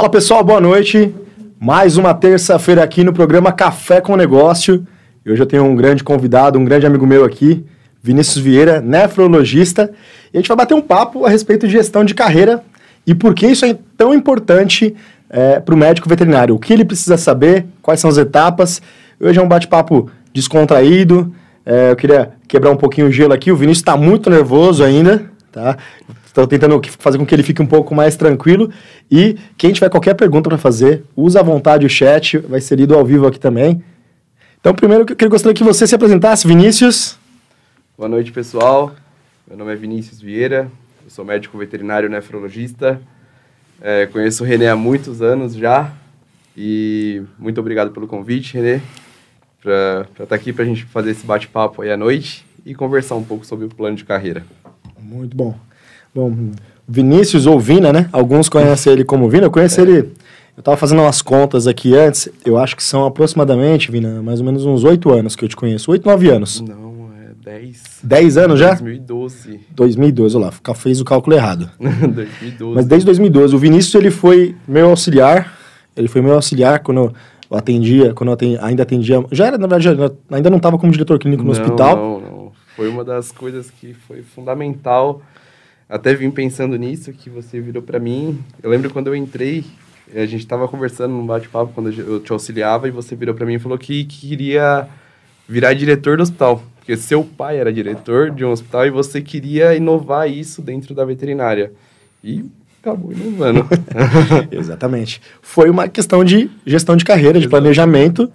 Fala pessoal, boa noite. Mais uma terça-feira aqui no programa Café com Negócio. E hoje eu tenho um grande convidado, um grande amigo meu aqui, Vinícius Vieira, nefrologista. E a gente vai bater um papo a respeito de gestão de carreira e por que isso é tão importante é, para o médico veterinário. O que ele precisa saber, quais são as etapas. Hoje é um bate-papo descontraído. É, eu queria quebrar um pouquinho o gelo aqui. O Vinícius está muito nervoso ainda, tá? Estou tentando fazer com que ele fique um pouco mais tranquilo. E quem tiver qualquer pergunta para fazer, usa à vontade o chat, vai ser lido ao vivo aqui também. Então, primeiro, eu gostaria que você se apresentasse, Vinícius. Boa noite, pessoal. Meu nome é Vinícius Vieira, eu sou médico veterinário nefrologista. É, conheço o Renê há muitos anos já. E muito obrigado pelo convite, Renê, para estar tá aqui para a gente fazer esse bate-papo aí à noite e conversar um pouco sobre o plano de carreira. Muito bom. Bom, Vinícius ou Vina, né? Alguns conhecem ele como Vina. Eu conheço é. ele. Eu estava fazendo umas contas aqui antes. Eu acho que são aproximadamente, Vina, mais ou menos uns oito anos que eu te conheço. Oito, nove anos. Não, é dez. Dez anos já? 2012. 2012, olha lá, fez o cálculo errado. 2012. Mas desde 2012. O Vinícius, ele foi meu auxiliar. Ele foi meu auxiliar quando eu atendia, quando eu atendi, ainda atendia. Já era, na verdade, ainda não estava como diretor clínico no não, hospital. Não, não. Foi uma das coisas que foi fundamental até vim pensando nisso, que você virou para mim. Eu lembro quando eu entrei, a gente estava conversando num bate-papo quando eu te auxiliava e você virou para mim e falou que, que queria virar diretor do hospital. Porque seu pai era diretor de um hospital e você queria inovar isso dentro da veterinária. E acabou inovando. Exatamente. Foi uma questão de gestão de carreira, de planejamento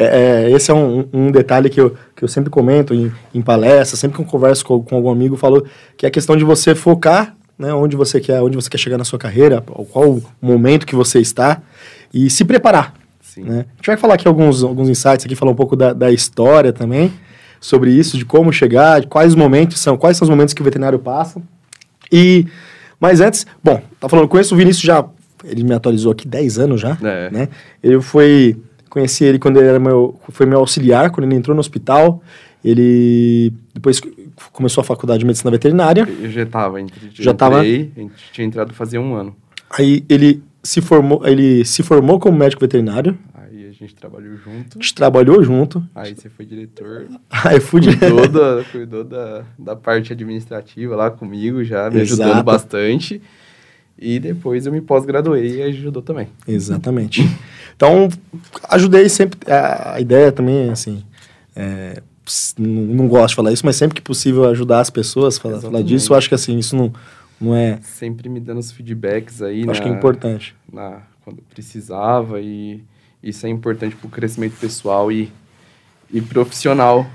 é, é, esse é um, um, detalhe que eu, que eu sempre comento em, em palestras, sempre que eu converso com, com algum amigo, falo que é a questão de você focar né, onde você quer, onde você quer chegar na sua carreira, qual o momento que você está e se preparar. Né? A gente vai falar aqui alguns, alguns insights aqui, falar um pouco da, da história também sobre isso, de como chegar, de quais momentos são, quais são os momentos que o veterinário passa. E mas antes, bom, tá falando com isso, o Vinícius já ele me atualizou aqui 10 anos já, é. né? Ele foi Conheci ele quando ele era meu, foi meu auxiliar, quando ele entrou no hospital. Ele depois começou a faculdade de medicina veterinária. Eu já estava, já estava. A gente tinha entrado fazia um ano. Aí ele se formou, ele se formou como médico veterinário. Aí a gente trabalhou junto. A gente trabalhou junto. Aí você foi diretor. Aí eu fui cuidou, da, cuidou da, da parte administrativa lá comigo já, me Exato. ajudando bastante. E depois eu me pós-graduei e ajudou também. Exatamente. Então, ajudei sempre. A, ideia também, assim. É, não, não, gosto de falar isso, mas sempre que possível ajudar as pessoas a falar, falar, disso, eu acho que assim, isso não, não é. Sempre me dando os feedbacks aí. Acho na, que é importante. Na, quando precisava, e isso é importante para o crescimento pessoal e, e profissional.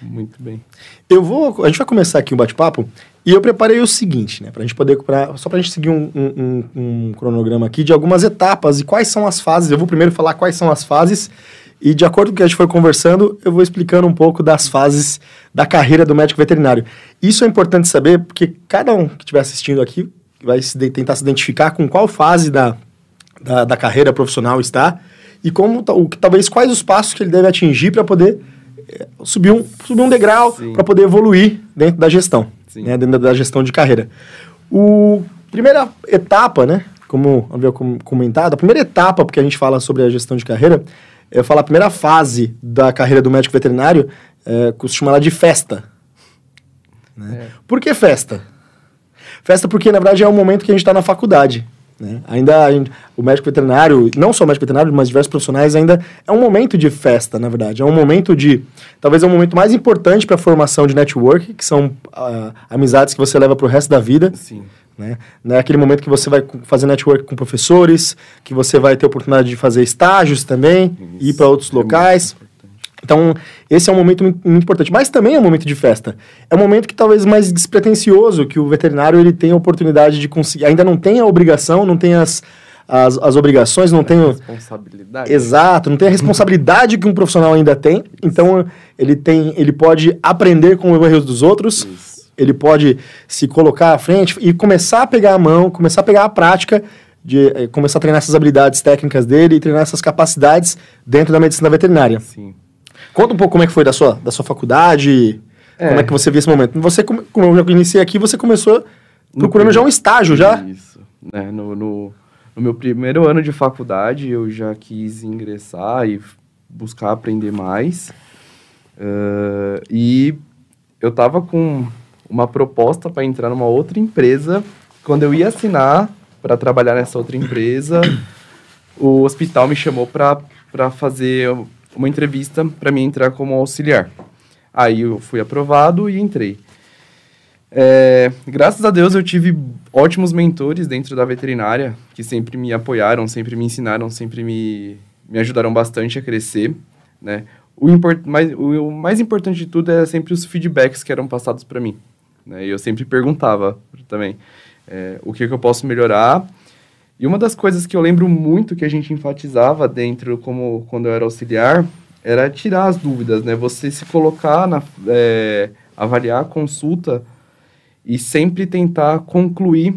Muito bem. Eu vou. A gente vai começar aqui um bate-papo e eu preparei o seguinte, né? Pra gente poder. Pra, só pra gente seguir um, um, um, cronograma aqui de algumas etapas e quais são as fases. Eu vou primeiro falar quais são as fases. E de acordo com o que a gente foi conversando, eu vou explicando um pouco das fases da carreira do médico veterinário. Isso é importante saber, porque cada um que estiver assistindo aqui vai se tentar se identificar com qual fase da, da, da carreira profissional está e como o, talvez quais os passos que ele deve atingir para poder é, subir, um, subir um degrau, para poder evoluir dentro da gestão né, dentro da gestão de carreira. O primeira etapa, né, como havia comentado, a primeira etapa, porque a gente fala sobre a gestão de carreira, eu falo a primeira fase da carreira do médico veterinário, é, costumo chamar de festa. Né? É. Por que festa? Festa porque, na verdade, é o momento que a gente está na faculdade. Né? Ainda o médico veterinário, não só o médico veterinário, mas diversos profissionais, ainda é um momento de festa, na verdade. É um momento de. Talvez é o um momento mais importante para a formação de network, que são uh, amizades que você leva para o resto da vida. Sim. Né? É aquele momento que você vai fazer network com professores, que você vai ter oportunidade de fazer estágios também, Isso. ir para outros é locais. Então, esse é um momento muito, muito, importante. Mas também é um momento de festa. É um momento que talvez mais despretensioso, que o veterinário ele tem a oportunidade de conseguir. Ainda não tem a obrigação, não tem as, as, as obrigações, não tem. A responsabilidade. Exato, não tem a responsabilidade que um profissional ainda tem. Isso. Então, ele tem. Ele pode aprender com os erros dos outros. Isso. Ele pode se colocar à frente e começar a pegar a mão, começar a pegar a prática de eh, começar a treinar essas habilidades técnicas dele e treinar essas capacidades dentro da medicina veterinária. Sim. Conta um pouco como é que foi da sua, da sua faculdade, é. como é que você viu esse momento. Você, como eu já iniciei aqui, você começou procurando já um estágio, já? Isso. É, no, no, no meu primeiro ano de faculdade, eu já quis ingressar e buscar aprender mais. Uh, e eu estava com uma proposta para entrar numa outra empresa. Quando eu ia assinar para trabalhar nessa outra empresa, o hospital me chamou para fazer uma entrevista para mim entrar como auxiliar. Aí eu fui aprovado e entrei. É, graças a Deus eu tive ótimos mentores dentro da veterinária que sempre me apoiaram, sempre me ensinaram, sempre me, me ajudaram bastante a crescer, né? O, import, mais, o, o mais importante de tudo é sempre os feedbacks que eram passados para mim, né? Eu sempre perguntava também é, o que, que eu posso melhorar. E uma das coisas que eu lembro muito que a gente enfatizava dentro, como quando eu era auxiliar, era tirar as dúvidas, né? Você se colocar na é, avaliar a consulta e sempre tentar concluir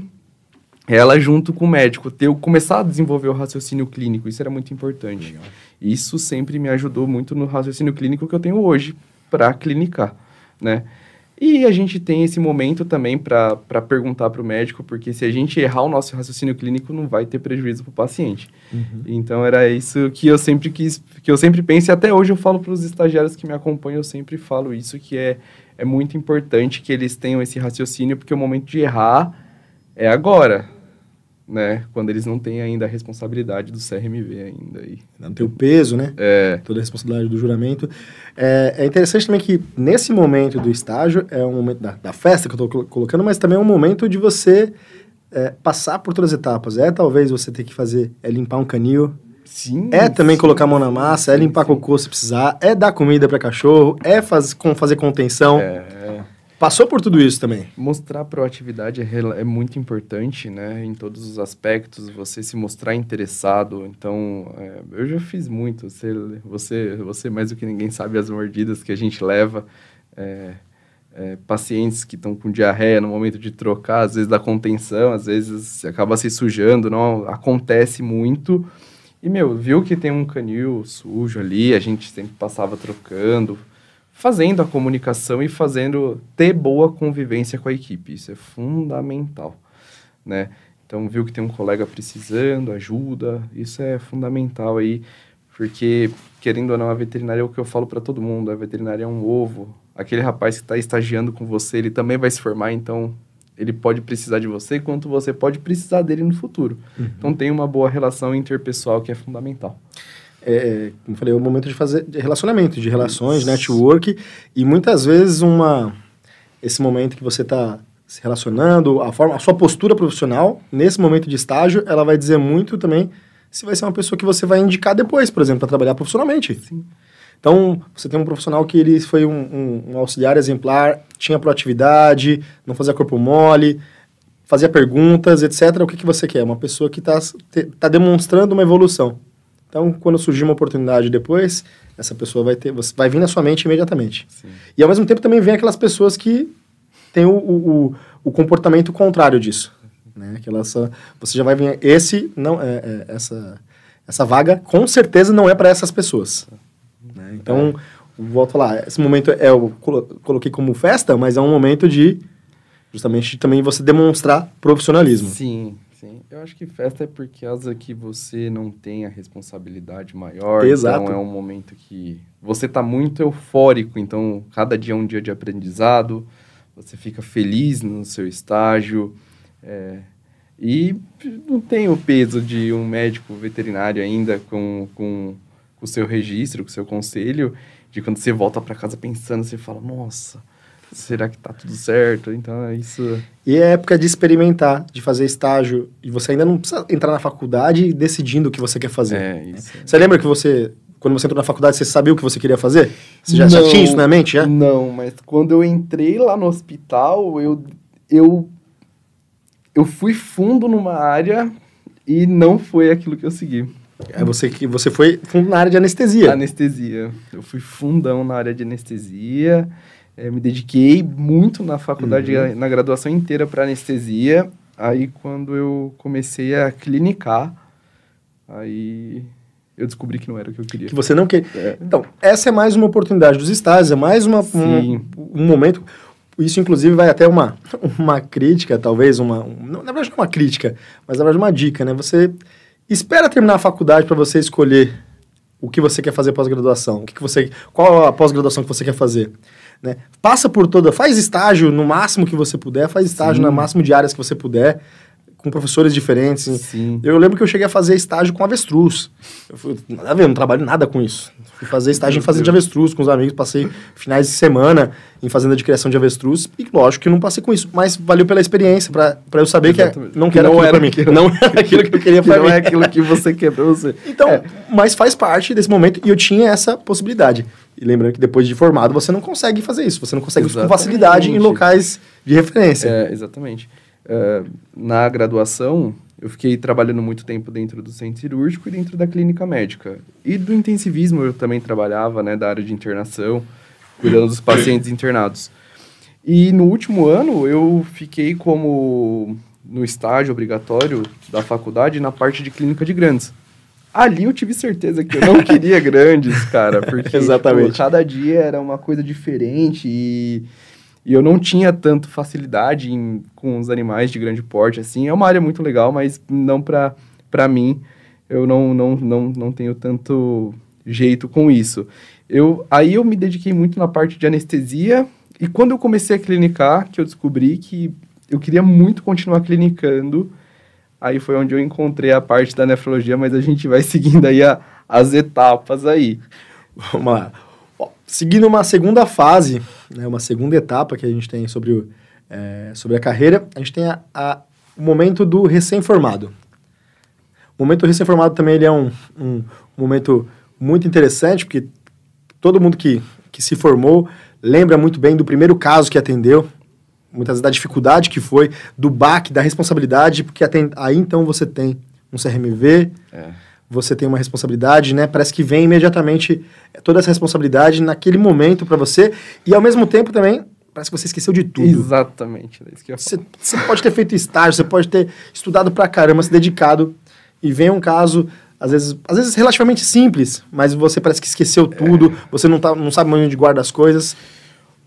ela junto com o médico, ter, começar a desenvolver o raciocínio clínico, isso era muito importante. Legal. Isso sempre me ajudou muito no raciocínio clínico que eu tenho hoje para clinicar, né? E a gente tem esse momento também para perguntar para o médico, porque se a gente errar o nosso raciocínio clínico, não vai ter prejuízo para o paciente. Uhum. Então era isso que eu sempre quis, que eu sempre penso, e até hoje eu falo para os estagiários que me acompanham, eu sempre falo isso, que é, é muito importante que eles tenham esse raciocínio, porque o momento de errar é agora né? Quando eles não têm ainda a responsabilidade do CRMV ainda. E... Não tem o peso, né? É. Toda a responsabilidade do juramento. É, é interessante também que nesse momento do estágio, é um momento da, da festa que eu estou colocando, mas também é um momento de você é, passar por todas as etapas. É talvez você ter que fazer, é limpar um canil, Sim. É também sim, colocar a mão na massa, é limpar sim. cocô se precisar, é dar comida para cachorro, é faz, com, fazer contenção. É, Passou por tudo isso também. Mostrar proatividade é, é, muito importante, né? Em todos os aspectos, você se mostrar interessado. Então, é, eu já fiz muito. Você, você, você mais do que ninguém sabe as mordidas que a gente leva. É, é, pacientes que estão com diarreia no momento de trocar, às vezes da contenção, às vezes acaba se sujando, não acontece muito. E, meu, viu que tem um canil sujo ali, a gente sempre passava trocando, fazendo a comunicação e fazendo ter boa convivência com a equipe. Isso é fundamental, né? Então, viu que tem um colega precisando, ajuda, isso é fundamental aí, porque, querendo ou não, a veterinária é o que eu falo para todo mundo, a veterinária é um ovo. Aquele rapaz que está estagiando com você, ele também vai se formar, então ele pode precisar de você, quanto você pode precisar dele no futuro. Uhum. Então, tem uma boa relação interpessoal que é fundamental é, é, como falei, é o momento de fazer de relacionamento, de relações, Isso. network, e muitas vezes uma esse momento que você está se relacionando, a forma, a sua postura profissional nesse momento de estágio, ela vai dizer muito também se vai ser uma pessoa que você vai indicar depois, por exemplo, para trabalhar profissionalmente. Sim. Então, você tem um profissional que ele foi um, um, um, auxiliar exemplar, tinha proatividade, não fazia corpo mole, fazia perguntas, etc. O que, que você quer? Uma pessoa que está tá demonstrando uma evolução. Então, quando surgir uma oportunidade depois, essa pessoa vai ter, você vai vir na sua mente imediatamente. Sim. E ao mesmo tempo também vem aquelas pessoas que têm o, o, o comportamento contrário disso, né? Aquelas, você já vai vir, esse não é, é essa essa vaga com certeza não é para essas pessoas. Né? Então, volto a falar, esse momento é eu coloquei como festa, mas é um momento de justamente também você demonstrar profissionalismo. Sim, Sim, eu acho que festa é por causa que você não tem a responsabilidade maior. Exato. Então é um momento que você está muito eufórico, então cada dia é um dia de aprendizado, você fica feliz no seu estágio. É, e não tem o peso de um médico veterinário ainda com, com, com o seu registro, com o seu conselho, de quando você volta para casa pensando, você fala, nossa será que tá tudo certo? Então é isso. E é época de experimentar, de fazer estágio. E você ainda não precisa entrar na faculdade decidindo o que você quer fazer. É, isso. Você lembra que você, quando você entrou na faculdade, você sabia o que você queria fazer? Você já, não, já tinha isso na mente, já? Não, mas quando eu entrei lá no hospital, eu, eu, eu fui fundo numa área e não foi aquilo que eu segui. É você que você foi fundo na área de anestesia. Anestesia. Eu fui fundão na área de anestesia. É, me dediquei muito na faculdade, uhum. na graduação inteira para anestesia. Aí, quando eu comecei a clinicar, aí eu descobri que não era o que eu queria. Que você não quer. É. Então, essa é mais uma oportunidade dos estágios, é mais uma, um, um, momento. isso, inclusive, vai até uma, uma crítica, talvez uma. Um, na verdade, não uma crítica, mas na verdade uma dica, né? Você espera terminar a faculdade para você escolher o que você quer fazer pós-graduação, o que, que você, qual a pós-graduação que você quer fazer, né? Passa por toda, faz estágio no máximo que você puder, faz estágio Sim. no máximo de áreas que você puder, com professores diferentes. Sim. Eu lembro que eu cheguei a fazer estágio com avestruz. Eu fui, nada a ver, eu não trabalho nada com isso. Fui fazer estágio Meu em fazenda Deus. de avestruz com os amigos, passei finais de semana em fazenda de criação de avestruz e lógico que não passei com isso, mas valeu pela experiência para eu saber Exatamente. que é, não, que não era aquilo para mim, não era aquilo que eu queria para mim. Não é aquilo que você quer para você. Então, é. mas faz parte desse momento e eu tinha essa possibilidade. E lembrando que depois de formado você não consegue fazer isso, você não consegue Exatamente. isso com facilidade em locais de referência. É, exatamente. Uh, na graduação, eu fiquei trabalhando muito tempo dentro do centro cirúrgico e dentro da clínica médica. E do intensivismo eu também trabalhava, né, da área de internação, cuidando dos pacientes internados. E no último ano eu fiquei como no estágio obrigatório da faculdade na parte de clínica de grandes. Ali eu tive certeza que eu não queria grandes, cara, porque Exatamente. Tipo, cada dia era uma coisa diferente e e eu não tinha tanto facilidade em, com os animais de grande porte, assim. É uma área muito legal, mas não para mim. Eu não, não, não, não tenho tanto jeito com isso. Eu, aí eu me dediquei muito na parte de anestesia. E quando eu comecei a clinicar, que eu descobri que eu queria muito continuar clinicando, aí foi onde eu encontrei a parte da nefrologia, mas a gente vai seguindo aí a, as etapas aí. Vamos lá. Seguindo uma segunda fase, né, uma segunda etapa que a gente tem sobre, o, é, sobre a carreira, a gente tem a, a, o momento do recém-formado. O momento recém-formado também ele é um, um, um, momento muito interessante, porque todo mundo que, que se formou lembra muito bem do primeiro caso que atendeu, muitas vezes da dificuldade que foi, do baque, da responsabilidade, porque aí então você tem um CRMV, é você tem uma responsabilidade, né? Parece que vem imediatamente toda essa responsabilidade naquele momento para você e ao mesmo tempo também parece que você esqueceu de tudo. Exatamente, é isso que eu você, você pode ter feito estágio, você pode ter estudado pra caramba, se dedicado e vem um caso às vezes, às vezes relativamente simples, mas você parece que esqueceu tudo, é. você não, tá, não sabe onde guarda as coisas.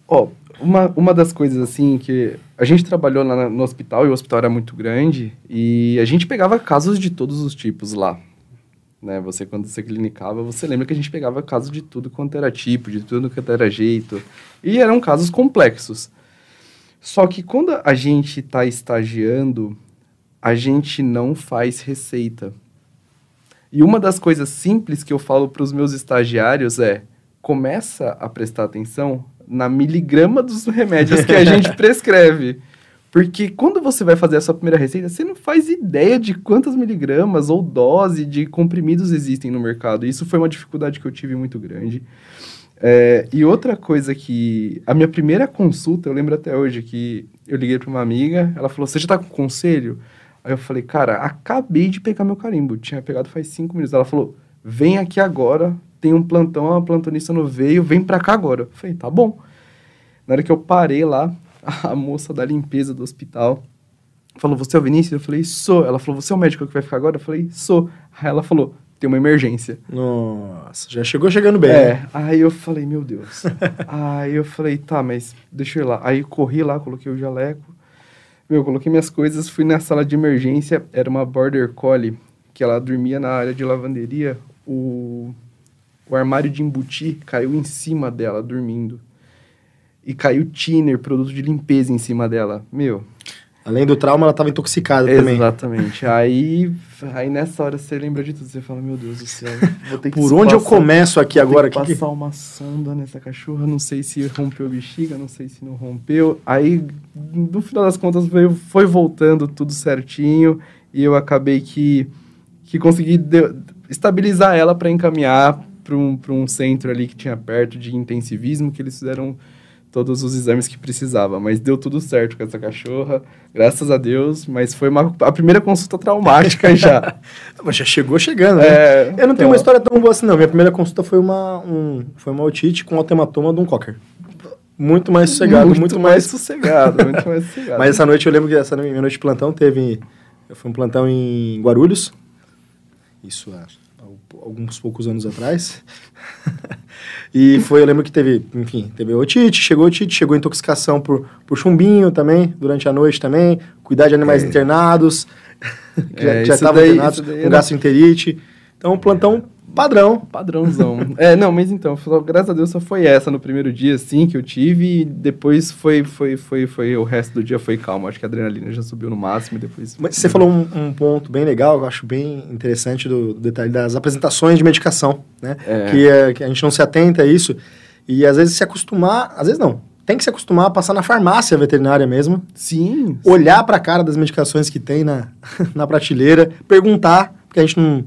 Ó, oh, uma, uma das coisas assim que a gente trabalhou lá no hospital e o hospital era muito grande e a gente pegava casos de todos os tipos lá né? Você, quando você clinicava, você lembra que a gente pegava casos de tudo quanto era tipo, de tudo quanto era jeito. E eram casos complexos. Só que quando a gente está estagiando, a gente não faz receita. E uma das coisas simples que eu falo para os meus estagiários é: começa a prestar atenção na miligrama dos remédios que a gente prescreve. Porque quando você vai fazer a sua primeira receita, você não faz ideia de quantas miligramas ou dose de comprimidos existem no mercado. Isso foi uma dificuldade que eu tive muito grande. É, e outra coisa que. A minha primeira consulta, eu lembro até hoje que eu liguei para uma amiga, ela falou: Você já tá com conselho? Aí eu falei: Cara, acabei de pegar meu carimbo. Tinha pegado faz cinco minutos. Ela falou: Vem aqui agora, tem um plantão, a plantonista não veio, vem pra cá agora. Eu falei: Tá bom. Na hora que eu parei lá, a moça da limpeza do hospital falou: Você é o Vinícius? Eu falei: Sou. Ela falou: Você é o médico que vai ficar agora? Eu falei: Sou. Aí ela falou: Tem uma emergência. Nossa, já chegou chegando bem. É. Né? Aí eu falei: Meu Deus. aí eu falei: Tá, mas deixa eu ir lá. Aí corri lá, coloquei o jaleco. Meu, coloquei minhas coisas, fui na sala de emergência. Era uma border collie que ela dormia na área de lavanderia. O, o armário de embutir caiu em cima dela, dormindo e caiu thinner, produto de limpeza em cima dela. Meu. Além do trauma, ela estava intoxicada também. Exatamente. aí, aí nessa hora você lembra de tudo. Você fala, meu Deus do céu, vou ter que Por onde passar, eu começo aqui agora? Que passar que... uma sonda nessa cachorra. Não sei se rompeu a bexiga, não sei se não rompeu. Aí, no final das contas, foi, foi voltando tudo certinho. E eu acabei que, que consegui de, estabilizar ela para encaminhar para um, um centro ali que tinha perto de intensivismo, que eles fizeram todos os exames que precisava, mas deu tudo certo com essa cachorra, graças a Deus, mas foi uma, a primeira consulta traumática já. mas já chegou chegando, né? É, Eu não então... tenho uma história tão boa assim, não. Minha primeira consulta foi uma, um, foi uma otite com altematoma de um cocker. Muito mais sossegado, muito, muito mais... mais... sossegado, muito mais sossegado. Mas essa noite, eu lembro que essa minha noite de plantão teve... Foi um plantão em Guarulhos, isso há alguns poucos anos atrás. E foi, eu lembro que teve, enfim, teve otite, chegou otite, chegou intoxicação por, por chumbinho também, durante a noite também, cuidar de animais É. internados, que já- É, já estavam internados daí com gastroenterite. Então, um plantão padrão. Padrãozão. é, não, mas então, só- graças a Deus só foi essa no primeiro dia, assim, que eu tive, e depois foi, foi, foi, foi, o resto do dia foi calmo. Acho que a adrenalina já subiu no máximo e depois... Mas você falou um, um ponto bem legal, eu acho bem interessante do, do detalhe das apresentações de medicação, né? É. Que, é, que a gente não se atenta a isso. E às vezes se acostumar, às vezes não, tem que se acostumar a passar na farmácia veterinária mesmo, Sim. olhar para a cara das medicações que tem na, na prateleira, perguntar, porque a gente não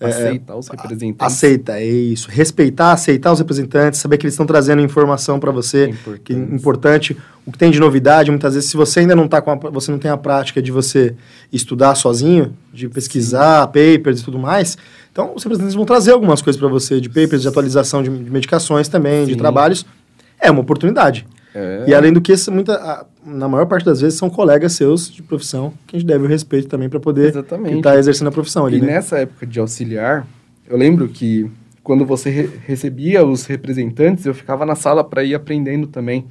é, Aceitar os representantes. aceita, é isso. Respeitar, aceitar os representantes, saber que eles estão trazendo informação para você, Importantes. que é importante, o que tem de novidade, muitas vezes, se você ainda não tá com a, você não tem a prática de você estudar sozinho, de pesquisar papers e tudo mais, então os representantes vão trazer algumas coisas para você, de papers, de atualização de, de medicações também, de Sim. trabalhos. É uma oportunidade. É. E além do que, muita, a- na maior parte das vezes, são colegas seus de profissão que a gente deve o respeito também para poder estar exercendo a profissão ali, E né? nessa época de auxiliar, eu lembro que quando você re- recebia os representantes, eu ficava na sala para ir aprendendo também.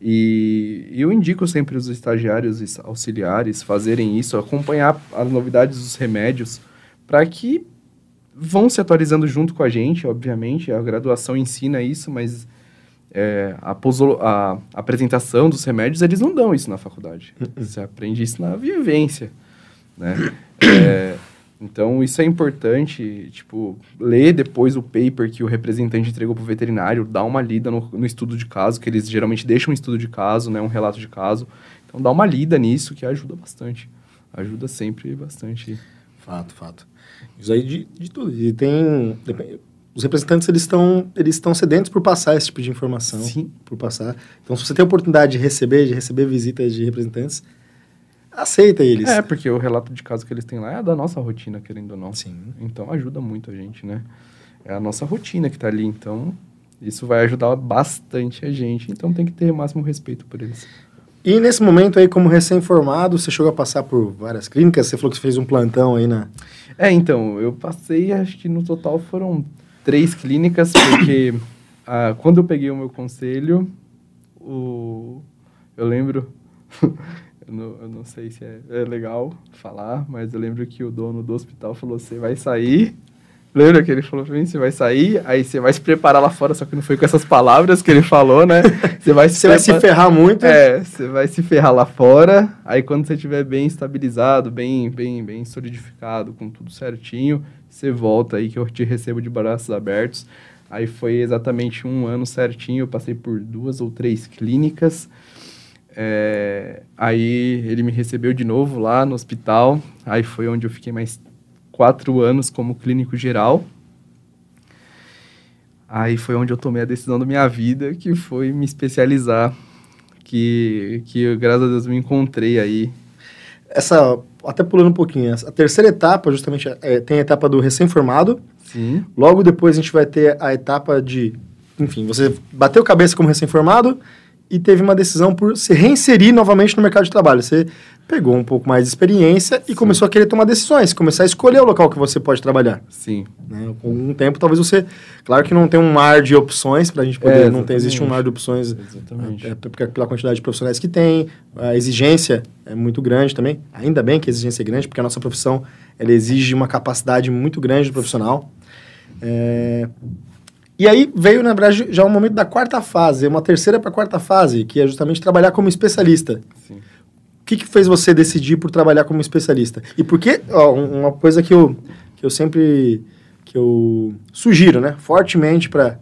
E eu indico sempre os estagiários e auxiliares fazerem isso, acompanhar as novidades dos remédios, para que vão se atualizando junto com a gente, obviamente. A graduação ensina isso, mas é, a, a apresentação dos remédios, eles não dão isso na faculdade. Você aprende isso na vivência, né? É, então, isso é importante, tipo, ler depois o paper que o representante entregou para o veterinário, dar uma lida no, no estudo de caso, que eles geralmente deixam um estudo de caso, né, um relato de caso. Então, dá uma lida nisso, que ajuda bastante. Ajuda sempre bastante. Fato, fato. Isso aí de, de tudo. E tem. depende- Os representantes eles estão eles estão sedentos por passar esse tipo de informação. Sim. Por passar. Então, se você tem a oportunidade de receber, de receber visitas de representantes, aceita eles. É, porque o relato de caso que eles têm lá é da nossa rotina, querendo ou não. Sim. Então ajuda muito a gente, né? É a nossa rotina que tá ali, então isso vai ajudar bastante a gente. Então tem que ter o máximo respeito por eles. E nesse momento aí, como recém-formado, você chegou a passar por várias clínicas, você falou que você fez um plantão aí na. É, então, eu passei, acho que no total foram três clínicas, porque ah, quando eu peguei o meu conselho, o, eu lembro, eu, não, eu não sei se é, é legal falar, mas eu lembro que o dono do hospital falou: você vai sair. Lembra que ele falou pra mim, você vai sair, aí você vai se preparar lá fora, só que não foi com essas palavras que ele falou, né? Você vai Você vai se ferrar muito. é, você vai se ferrar lá fora, aí quando você estiver bem estabilizado, bem, bem, bem solidificado, com tudo certinho, você volta aí que eu te recebo de braços abertos. Aí foi exatamente um ano certinho, eu passei por duas ou três clínicas. É, aí ele me recebeu de novo lá no hospital, aí foi onde eu fiquei mais quatro anos como clínico geral. Aí foi onde eu tomei a decisão da minha vida, que foi me especializar, que, que eu, graças a Deus me encontrei aí. Essa, até pulando um pouquinho, a terceira etapa, justamente, é, tem a etapa do recém-formado. Sim. Logo depois a gente vai ter a etapa de, enfim, você bateu cabeça como recém-formado e teve uma decisão por se reinserir novamente no mercado de trabalho. Você pegou um pouco mais de experiência e Sim. começou a querer tomar decisões, começar a escolher o local que você pode trabalhar. Sim. né? Com um tempo, talvez você... Claro que não tem um mar de opções para a gente poder... É, não tem, existe um mar de opções Exatamente. é, porque pela quantidade de profissionais que tem, a exigência é muito grande também. Ainda bem que a exigência é grande, porque a nossa profissão ela exige uma capacidade muito grande do profissional. É, E aí veio, na verdade, já o momento da quarta fase, uma terceira para a quarta fase, que é justamente trabalhar como especialista. Sim. O que, que fez você decidir por trabalhar como especialista? E por que, ó, um- uma coisa que eu, que eu sempre que eu sugiro, né, fortemente para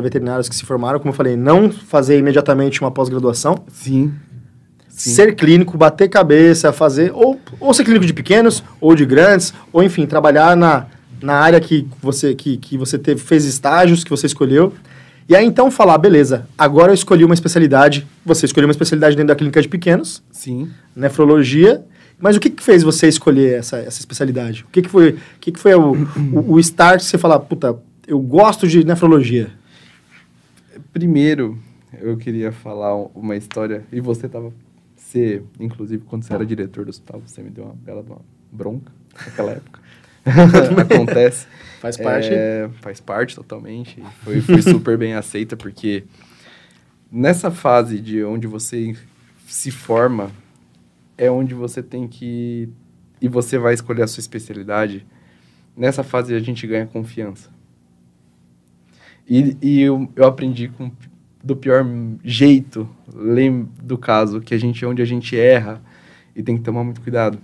veterinários que se formaram, como eu falei, não fazer imediatamente uma pós-graduação, Sim. Sim. ser clínico, bater cabeça, fazer, ou, ou ser clínico de pequenos, ou de grandes, ou enfim, trabalhar na, na área que você, que, que você teve, fez estágios, que você escolheu. E aí então falar, beleza, agora eu escolhi uma especialidade, você escolheu uma especialidade dentro da clínica de pequenos, Sim. nefrologia. Mas o que, que fez você escolher essa, essa especialidade? O que, que foi, o, que que foi o, o, o start de você falar, puta, eu gosto de nefrologia? Primeiro, eu queria falar uma história, e você tava. Você, inclusive, quando você era diretor do hospital, você me deu uma bela bronca naquela época. Acontece. Faz parte. É, faz parte totalmente. Foi, foi super bem aceita, porque nessa fase de onde você se forma, é onde você tem que. E você vai escolher a sua especialidade. Nessa fase a gente ganha confiança. E, e eu, eu aprendi com, do pior jeito, lembro do caso, que a gente onde a gente erra e tem que tomar muito cuidado.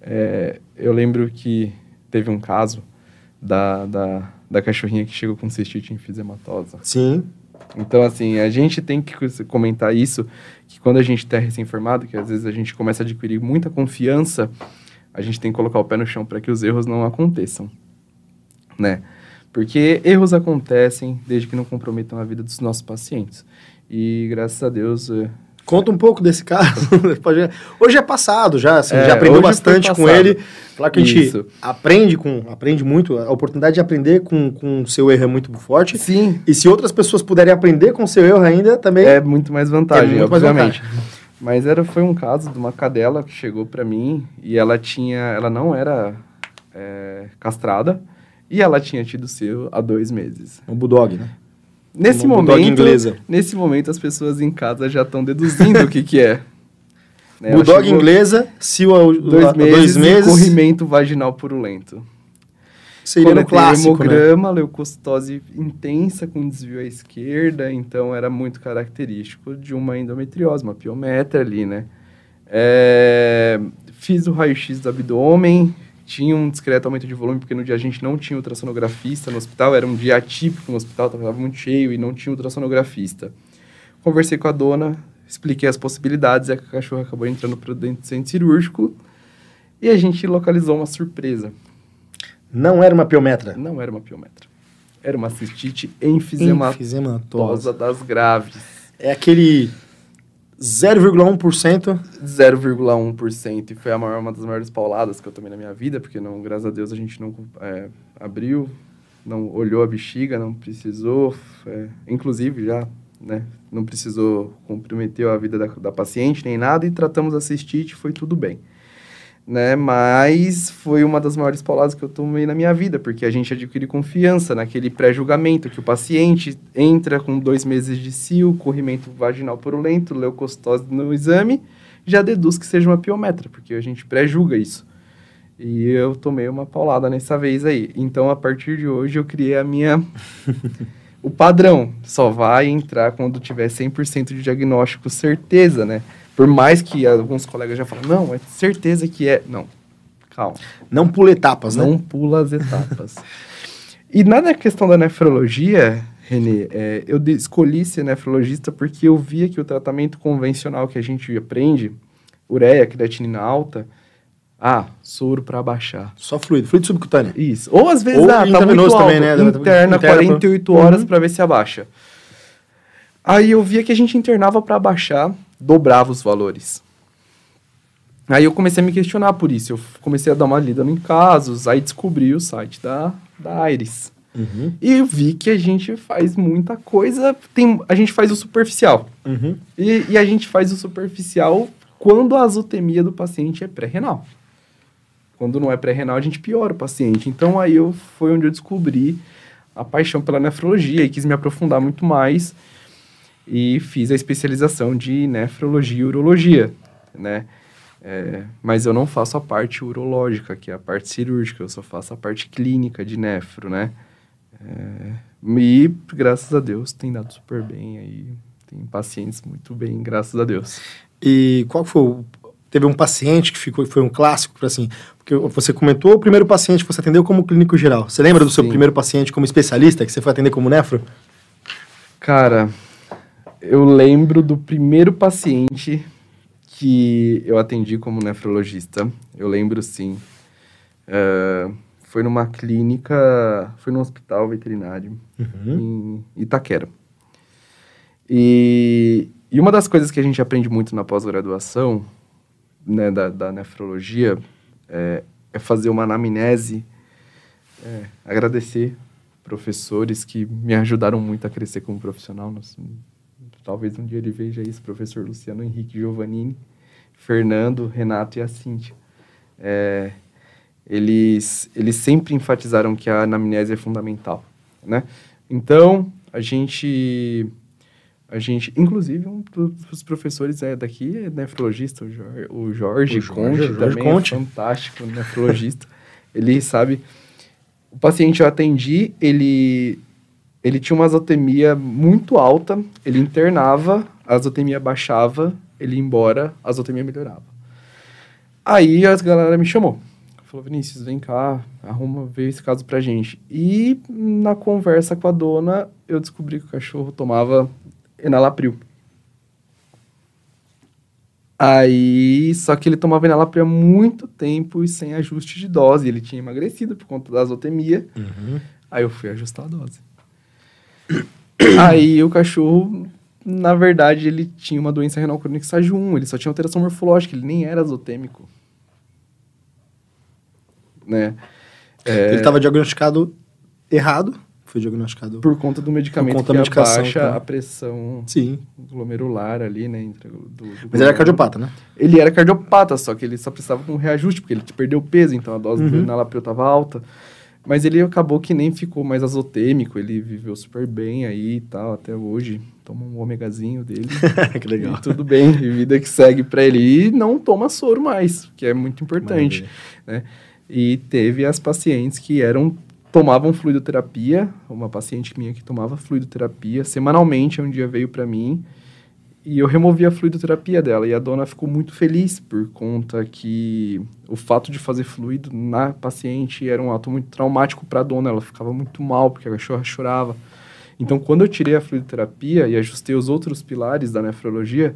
É, eu lembro que teve um caso da, da, da cachorrinha que chegou com cistite enfisematosa. Sim. Então, assim, a gente tem que comentar isso, que quando a gente está recém-formado, que às vezes a gente começa a adquirir muita confiança, a gente tem que colocar o pé no chão para que os erros não aconteçam, né? Porque erros acontecem desde que não comprometam a vida dos nossos pacientes. E, graças a Deus, é, Conta um pouco desse caso. hoje é passado já, assim, É, já aprendeu bastante com ele. Falar que a gente Isso. aprende com, aprende muito, a oportunidade de aprender com com o seu erro é muito forte. sim, E se outras pessoas puderem aprender com o seu erro ainda, também é muito mais vantagem, É muito mais obviamente. Mas era, foi um caso de uma cadela que chegou para mim e ela tinha, ela não era é, castrada e ela tinha tido seu há dois meses. um bulldog, né? Nesse momento, nesse momento as pessoas em casa já estão deduzindo o que que é. Né, bulldog inglesa, se o Dois meses, dois meses corrimento vaginal purulento. seria no Coletei clássico, né? hemograma, leucocitose intensa com desvio à esquerda, então era muito característico de uma endometriose, uma piometra ali, né? É, fiz o raio-x do abdômen, tinha um discreto aumento de volume, porque no dia a gente não tinha ultrassonografista no hospital, era um dia atípico no hospital, estava muito cheio e não tinha ultrassonografista. Conversei com a dona, expliquei as possibilidades, e a cachorra acabou entrando para dentro do centro cirúrgico, e a gente localizou uma surpresa. Não era uma piometra. Não era uma piometra. Era uma cistite enfisematosa Enfisematosa. das graves. É aquele 0,1%. 0,1%. E foi a maior, uma das maiores pauladas que eu tomei na minha vida, porque, não, graças a Deus, a gente não é, abriu, não olhou a bexiga, não precisou. é, inclusive, já né, não precisou comprometer a vida da, da paciente nem nada, e tratamos a cistite, foi tudo bem. Né, mas foi uma das maiores pauladas que eu tomei na minha vida, porque a gente adquire confiança naquele pré-julgamento, que o paciente entra com dois meses de cio, corrimento vaginal purulento, leucocitose no exame, já deduz que seja uma piometra, porque a gente pré-julga isso. E eu tomei uma paulada nessa vez aí. Então, a partir de hoje, eu criei a minha... o padrão. Só vai entrar quando tiver 100% de diagnóstico, certeza, né? Por mais que alguns colegas já falam, não, é certeza que é. Não, calma. Não pula etapas, Não né? pula as etapas. e na questão da nefrologia, Renê, é, eu escolhi ser nefrologista porque eu via que o tratamento convencional que a gente aprende, ureia, creatinina alta, ah, soro para baixar. Só fluido, fluido subcutâneo. Isso. Ou às vezes, Ou ah, tá muito alto, também, né? interna, Interna 48 pra- horas Uhum. para ver se abaixa. Aí eu via que a gente internava para abaixar, dobrava os valores. Aí eu comecei a me questionar por isso. Eu comecei a dar uma lida em casos, aí descobri o site da, da Aires. Uhum. E vi que a gente faz muita coisa, tem, a gente faz o superficial. Uhum. E, e a gente faz o superficial quando a azotemia do paciente é pré-renal. Quando não é pré-renal, a gente piora o paciente. Então aí eu, foi onde eu descobri a paixão pela nefrologia e quis me aprofundar muito mais e fiz a especialização de nefrologia e urologia, né? É, mas eu não faço a parte urológica, que é a parte cirúrgica, eu só faço a parte clínica de nefro, né? É, e, graças a Deus, tem dado super bem aí. Tem pacientes muito bem, graças a Deus. E qual foi o... Teve um paciente que ficou, foi um clássico, assim, porque você comentou o primeiro paciente que você atendeu como clínico geral. Você lembra do seu Sim. primeiro paciente como especialista que você foi atender como nefro? Cara, eu lembro do primeiro paciente que eu atendi como nefrologista. Eu lembro sim. É, foi numa clínica, foi num hospital veterinário Uhum. em Itaquera. E, e uma das coisas que a gente aprende muito na pós-graduação, né, da, da nefrologia, é, é fazer uma anamnese, é, agradecer professores que me ajudaram muito a crescer como profissional. Nós- talvez um dia ele veja isso, professor Luciano Henrique Giovannini, Fernando, Renato e a Cíntia. É, eles, eles sempre enfatizaram que a anamnese é fundamental, né? Então, a gente... A gente, inclusive, um dos professores é daqui é nefrologista, o Jorge, o Jorge, o Jorge Conte, Jorge também é Conte. é fantástico, nefrologista. ele sabe... O paciente eu atendi, ele, ele tinha uma azotemia muito alta, ele internava, a azotemia baixava, ele ia embora, a azotemia melhorava. Aí a galera me chamou falou, Vinícius, vem cá, arruma, vê esse caso pra gente. E na conversa com a dona, eu descobri que o cachorro tomava enalapril. Aí, só que ele tomava enalapril há muito tempo e sem ajuste de dose. Ele tinha emagrecido por conta da azotemia. Uhum. Aí eu fui ajustar a dose. Aí o cachorro, na verdade, ele tinha uma doença renal crônica estágio 1. Ele só tinha alteração morfológica, ele nem era azotêmico né? É, ele estava diagnosticado errado, foi diagnosticado por conta do medicamento conta que abaixa tá? a pressão Sim. glomerular ali, né? Entre do, do Mas ele era cardiopata, né? Ele era cardiopata, só que ele só precisava de um reajuste, porque ele perdeu peso, então a dose uhum. do enalapril estava alta. Mas ele acabou que nem ficou mais azotêmico, ele viveu super bem aí e tal, até hoje. Toma um ômegazinho dele. que legal. E tudo bem, vida que segue para ele. E não toma soro mais, que é muito importante, Maravilha. né? E teve as pacientes que eram tomavam fluidoterapia, uma paciente minha que tomava fluidoterapia semanalmente, um dia veio para mim e eu removi a fluidoterapia dela e a dona ficou muito feliz por conta que o fato de fazer fluido na paciente era um ato muito traumático para a dona, ela ficava muito mal porque a cachorra chorava. Então, quando eu tirei a fluidoterapia e ajustei os outros pilares da nefrologia,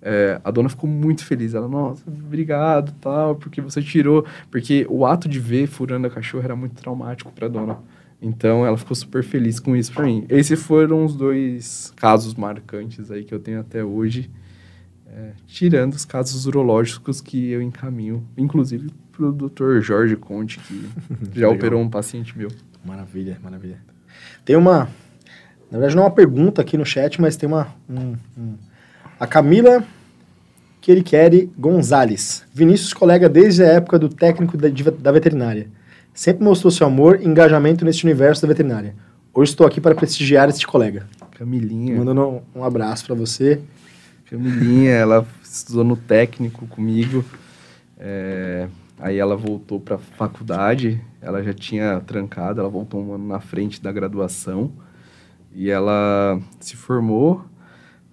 é, a dona ficou muito feliz. Ela, nossa, obrigado, tal, porque você tirou. Porque o ato de ver furando a cachorra era muito traumático para a dona. Então, ela ficou super feliz com isso para mim. Esses foram os dois casos marcantes aí que eu tenho até hoje. É, tirando os casos urológicos que eu encaminho, inclusive para o Dr. Jorge Conte, que já operou um paciente meu. Maravilha, maravilha. Tem uma. Na verdade, não é uma pergunta aqui no chat, mas tem uma, um, um a Camila Queriqueri Gonzalez. Vinícius, colega desde a época do técnico da, da veterinária. Sempre mostrou seu amor e engajamento neste universo da veterinária. Hoje estou aqui para prestigiar este colega. Camilinha. Mandando um, abraço para você. Camilinha, ela estudou no técnico comigo. É, aí ela voltou para faculdade. Ela já tinha trancado, ela voltou um ano na frente da graduação. E ela se formou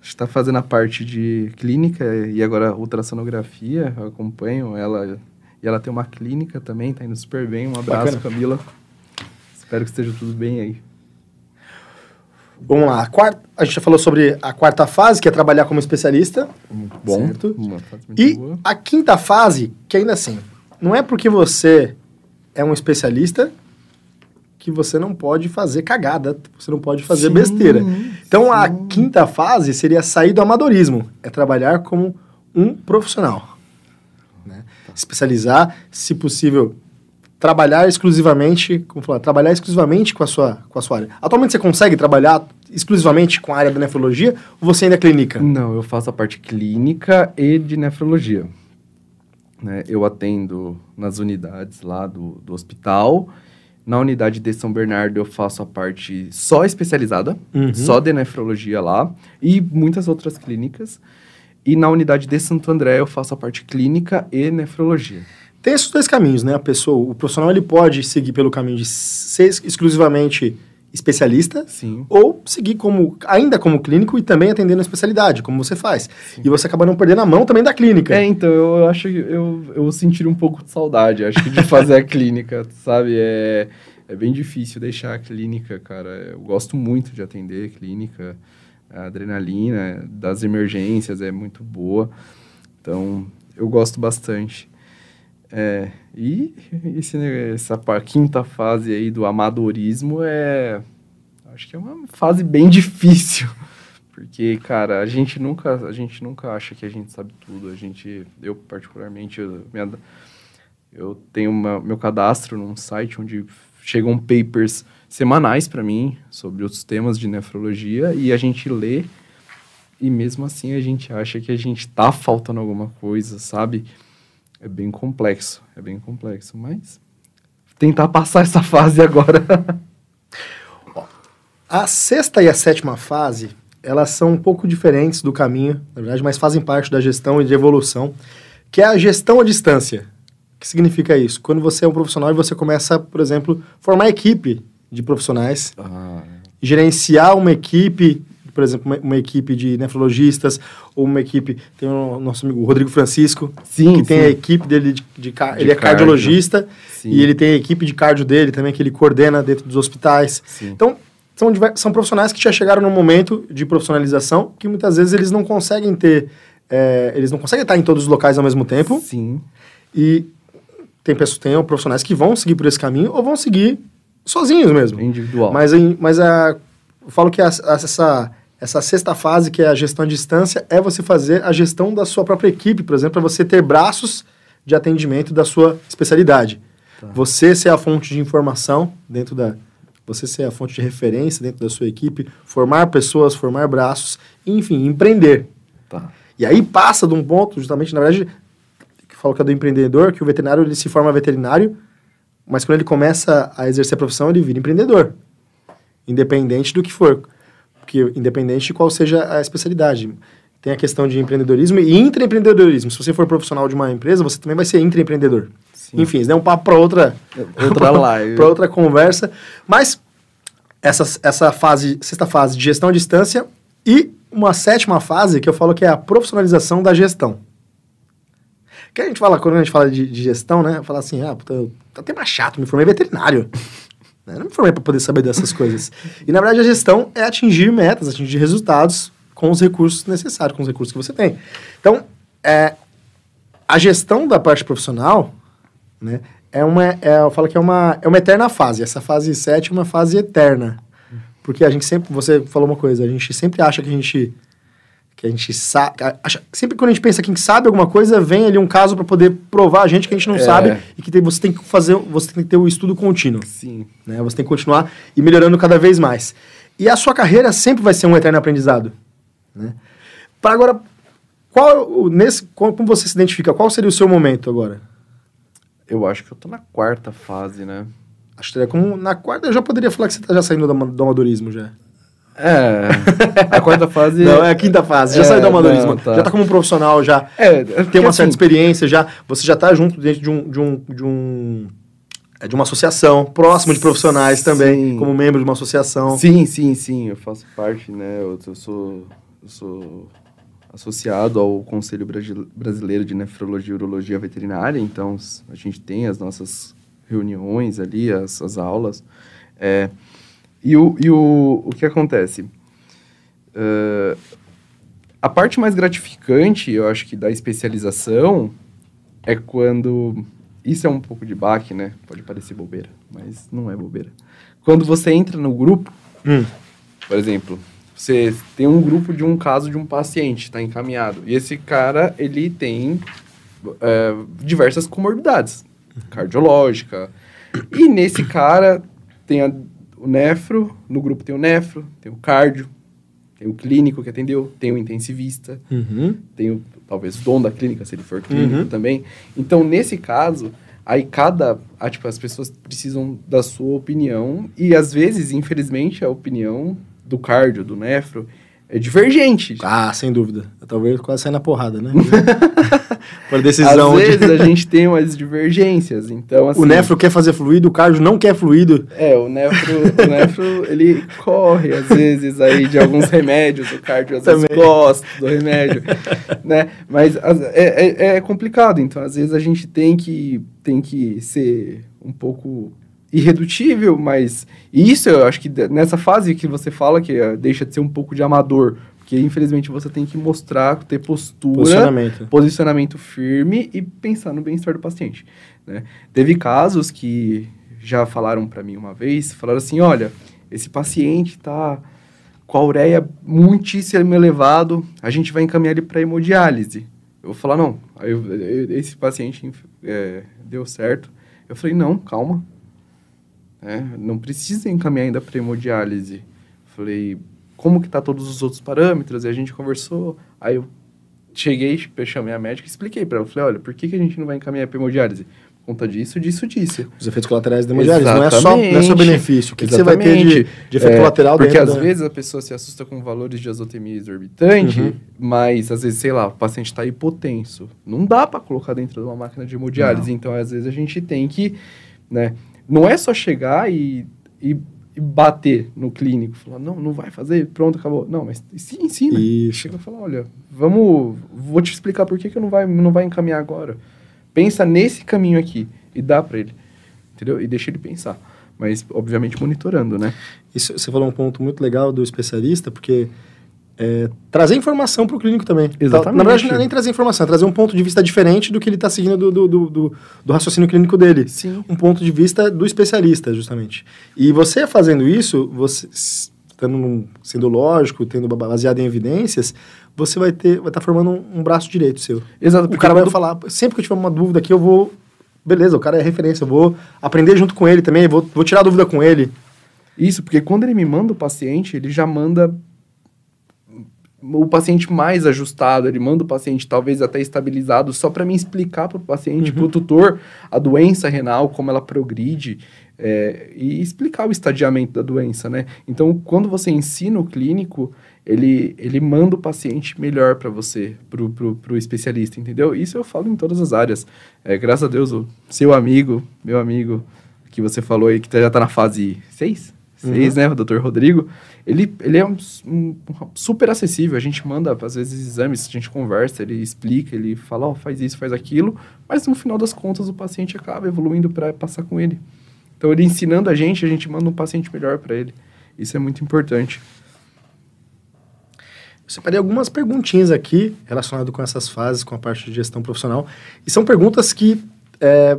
está fazendo a parte de clínica e agora ultrassonografia, eu acompanho ela. E ela tem uma clínica também, tá indo super bem. Um abraço, Bacana. Camila. Espero que esteja tudo bem aí. Vamos lá. A, quarta, a gente já falou sobre a quarta fase, que é trabalhar como especialista. Muito bom. Certo? e boa. a quinta fase, que ainda assim, não é porque você é um especialista que você não pode fazer cagada, você não pode fazer sim, besteira. Então sim. a quinta fase seria sair do amadorismo, é trabalhar como um profissional. Especializar, se possível, trabalhar exclusivamente, como falar, trabalhar exclusivamente com a sua com a sua área. Atualmente você consegue trabalhar exclusivamente com a área da nefrologia ou você ainda é clínica? Não, eu faço a parte clínica e de nefrologia. Né? Eu atendo nas unidades lá do, do hospital na unidade de São Bernardo eu faço a parte só especializada, uhum. só de nefrologia lá, e muitas outras clínicas. E na unidade de Santo André eu faço a parte clínica e nefrologia. Tem esses dois caminhos, né? A pessoa, o profissional ele pode seguir pelo caminho de ser exclusivamente especialista Sim. ou seguir como ainda como clínico e também atendendo a especialidade, como você faz. Sim. E você acaba não perdendo a mão também da clínica. É, então eu acho que eu, eu senti um pouco de saudade, acho que de fazer a clínica, sabe? É, é bem difícil deixar a clínica, cara. Eu gosto muito de atender clínica. A adrenalina das emergências é muito boa. Então, eu gosto bastante. É, e esse, essa quinta fase aí do amadorismo é. Acho que é uma fase bem difícil. Porque, cara, a gente nunca, a gente nunca acha que a gente sabe tudo. A gente, eu particularmente, eu, minha, eu tenho uma, meu cadastro num site onde chegam papers semanais para mim sobre os temas de nefrologia e a gente lê e mesmo assim a gente acha que a gente tá faltando alguma coisa, sabe? É bem complexo, é bem complexo, mas tentar passar essa fase agora. A sexta e a sétima fase, elas são um pouco diferentes do caminho, na verdade, mas fazem parte da gestão e de evolução, que é a gestão à distância. O que significa isso? Quando você é um profissional e você começa, por exemplo, formar equipe de profissionais, Ah, gerenciar uma equipe, por exemplo, uma, uma equipe de nefrologistas, ou uma equipe, tem o nosso amigo Rodrigo Francisco, sim, que tem a sim. equipe dele de, de De ele é cardio. cardiologista Sim. e ele tem a equipe de cardio dele também que ele coordena dentro dos hospitais. Sim. Então, são, são profissionais que já chegaram num momento de profissionalização que muitas vezes eles não conseguem ter, é, eles não conseguem estar em todos os locais ao mesmo tempo Sim. e tem tem profissionais que vão seguir por esse caminho ou vão seguir sozinhos mesmo. É individual. Mas, mas a, eu falo que a- a- essa, essa sexta fase, que é a gestão à distância, é você fazer a gestão da sua própria equipe, por exemplo, para você ter braços de atendimento da sua especialidade. Tá. Você ser a fonte de informação dentro da. Você ser a fonte de referência dentro da sua equipe, formar pessoas, formar braços, enfim, empreender. Tá. E aí passa de um ponto, justamente, na verdade, que eu falo que é do empreendedor, que o veterinário ele se forma veterinário, mas quando ele começa a exercer a profissão, ele vira empreendedor. Independente do que for. Porque, independente de qual seja a especialidade. Tem a questão de empreendedorismo e intraempreendedorismo. Se você for profissional de uma empresa, você também vai ser intraempreendedor. Sim. Enfim, isso é um papo para outra, Outra live. para outra conversa. Mas essa, essa fase, sexta fase de gestão à distância e uma sétima fase que eu falo que é a profissionalização da gestão. Que a gente fala, quando a gente fala de, de gestão, né? Fala assim, ah, puta, eu, tá até mais chato, me formei veterinário. Né, Eu não me formei para poder saber dessas coisas. E na verdade a gestão é atingir metas, atingir resultados com os recursos necessários, com os recursos que você tem. Então, é, a gestão da parte profissional, né, é uma, é, eu falo que é uma, é uma eterna fase. Essa fase 7 é uma fase eterna. Porque a gente sempre, você falou uma coisa, a gente sempre acha que a gente que a gente sabe, sempre quando a gente pensa que a gente sabe alguma coisa, vem ali um caso para poder provar a gente que a gente não É. sabe e que tem- você tem que fazer, você tem que ter o estudo contínuo, Sim. né? Você tem que continuar e melhorando cada vez mais. E a sua carreira sempre vai ser um eterno aprendizado, né? Para agora, qual nesse como você se identifica? Qual seria o seu momento agora? Eu acho que eu tô na quarta fase, né? Acho que seria como na quarta eu já poderia falar que você tá já saindo do, do amadorismo já. É. A quarta fase. Não, é a quinta fase, já É, saiu do amadorismo. não, tá. Já tá como profissional já. É, tem uma certa experiência já, você já está junto dentro de um de um de um é, de uma associação, próximo de profissionais também, Sim. como membro de uma associação. Sim, sim, sim. Eu faço parte, né? Eu, eu sou, eu sou associado ao Conselho Brasi- Brasileiro de Nefrologia e Urologia Veterinária, então a gente tem as nossas reuniões ali, as, as aulas. É, e o, e o, o que acontece? Ah, a parte mais gratificante, eu acho que da especialização, é quando. Isso é um pouco de baque, né? Pode parecer bobeira, mas não é bobeira. Quando você entra no grupo, Hum, por exemplo, você tem um grupo de um caso de um paciente, está encaminhado. E esse cara, ele tem é, diversas comorbidades, cardiológica. E nesse cara tem a- o nefro, no grupo tem o nefro, tem o cardio, tem o clínico que atendeu, tem o intensivista, uhum. tem o, talvez o dono da clínica, se ele for clínico Uhum. também. Então, nesse caso, aí cada. Ah, tipo, as pessoas precisam da sua opinião, e às vezes, infelizmente, a opinião do cardio, do nefro, é divergente. Ah, sem dúvida. Talvez quase sair na porrada, né? Por decisão. Às vezes a gente tem umas divergências, então assim... O nefro quer fazer fluido, o cardio não quer fluido. É, o nefro, o nefro, ele corre, às vezes, aí de alguns remédios, o cardio às vezes Também. gosta do remédio, né? Mas as- é, é, é complicado, então às vezes a gente tem que, tem que ser um pouco irredutível, mas isso eu acho que nessa fase que você fala que eh, deixa de ser um pouco de amador, porque infelizmente você tem que mostrar, ter postura, Posicionamento. posicionamento firme e pensar no bem-estar do paciente. Né? Teve casos que já falaram para mim uma vez, falaram assim, olha, esse paciente tá com a ureia muitíssimo elevado, a gente vai encaminhar ele para hemodiálise. Eu vou falar, não, aí eu- eu- esse paciente é, deu certo. Eu falei, não, calma, É, não precisa encaminhar ainda para hemodiálise. Falei, como que tá todos os outros parâmetros? E a gente conversou, aí eu cheguei, chamei a médica e expliquei para ela. Falei, olha, por que, que a gente não vai encaminhar para hemodiálise? conta disso, disso, disso. Os efeitos colaterais da hemodiálise. Não é só, não é só benefício. O que, que você vai ter de, de efeito é, colateral Porque às da... vezes a pessoa se assusta com valores de azotemia exorbitante, uhum. mas às vezes, sei lá, o paciente está hipotenso. Não dá para colocar dentro de uma máquina de hemodiálise. Não. Então, às vezes, a gente tem que. Né, não é só chegar e, e, e bater no clínico, falar, não, não vai fazer, pronto, acabou. Não, mas se ensina. Isso. Chega e fala, olha, vamos. Vou te explicar por que, que não vai, não vai encaminhar agora. Pensa nesse caminho aqui e dá para ele, entendeu? E deixa ele pensar. Mas, obviamente, monitorando, né? Isso, você falou um ponto muito legal do especialista, porque é, trazer informação para o clínico também. Exatamente. Na verdade, não é nem trazer informação, é trazer um ponto de vista diferente do que ele está seguindo do, do, do, do, raciocínio clínico dele. Sim. Um ponto de vista do especialista, justamente. E você fazendo isso, você estando sendo lógico, tendo baseado em evidências, você vai ter, vai estar tá formando um, um, braço direito seu. Exato. O cara vai falar, sempre que eu tiver uma dúvida aqui, eu vou, beleza, o cara é referência, eu vou aprender junto com ele também, vou, vou tirar dúvida com ele. Isso, porque quando ele me manda o paciente, ele já manda o paciente mais ajustado, ele manda o paciente talvez até estabilizado, só para me explicar para o paciente, uhum. para o tutor, a doença renal, como ela progride, é, e explicar o estadiamento da doença, né? Então, quando você ensina o clínico, ele, ele manda o paciente melhor para você, pro, pro, pro especialista, entendeu? Isso eu falo em todas as áreas. É, graças a Deus, o seu amigo, meu amigo, que você falou aí, que já tá na fase 6, seis, uhum. né, o doutor Rodrigo, ele, ele é um, um, super acessível, a gente manda, às vezes, exames, a gente conversa, ele explica, ele fala, ó, oh, faz isso, faz aquilo, mas no final das contas o paciente acaba evoluindo para passar com ele. Então, ele ensinando a gente, a gente manda um paciente melhor para ele. Isso é muito importante. Eu separei algumas perguntinhas aqui relacionadas com essas fases, com a parte de gestão profissional. E são perguntas que é,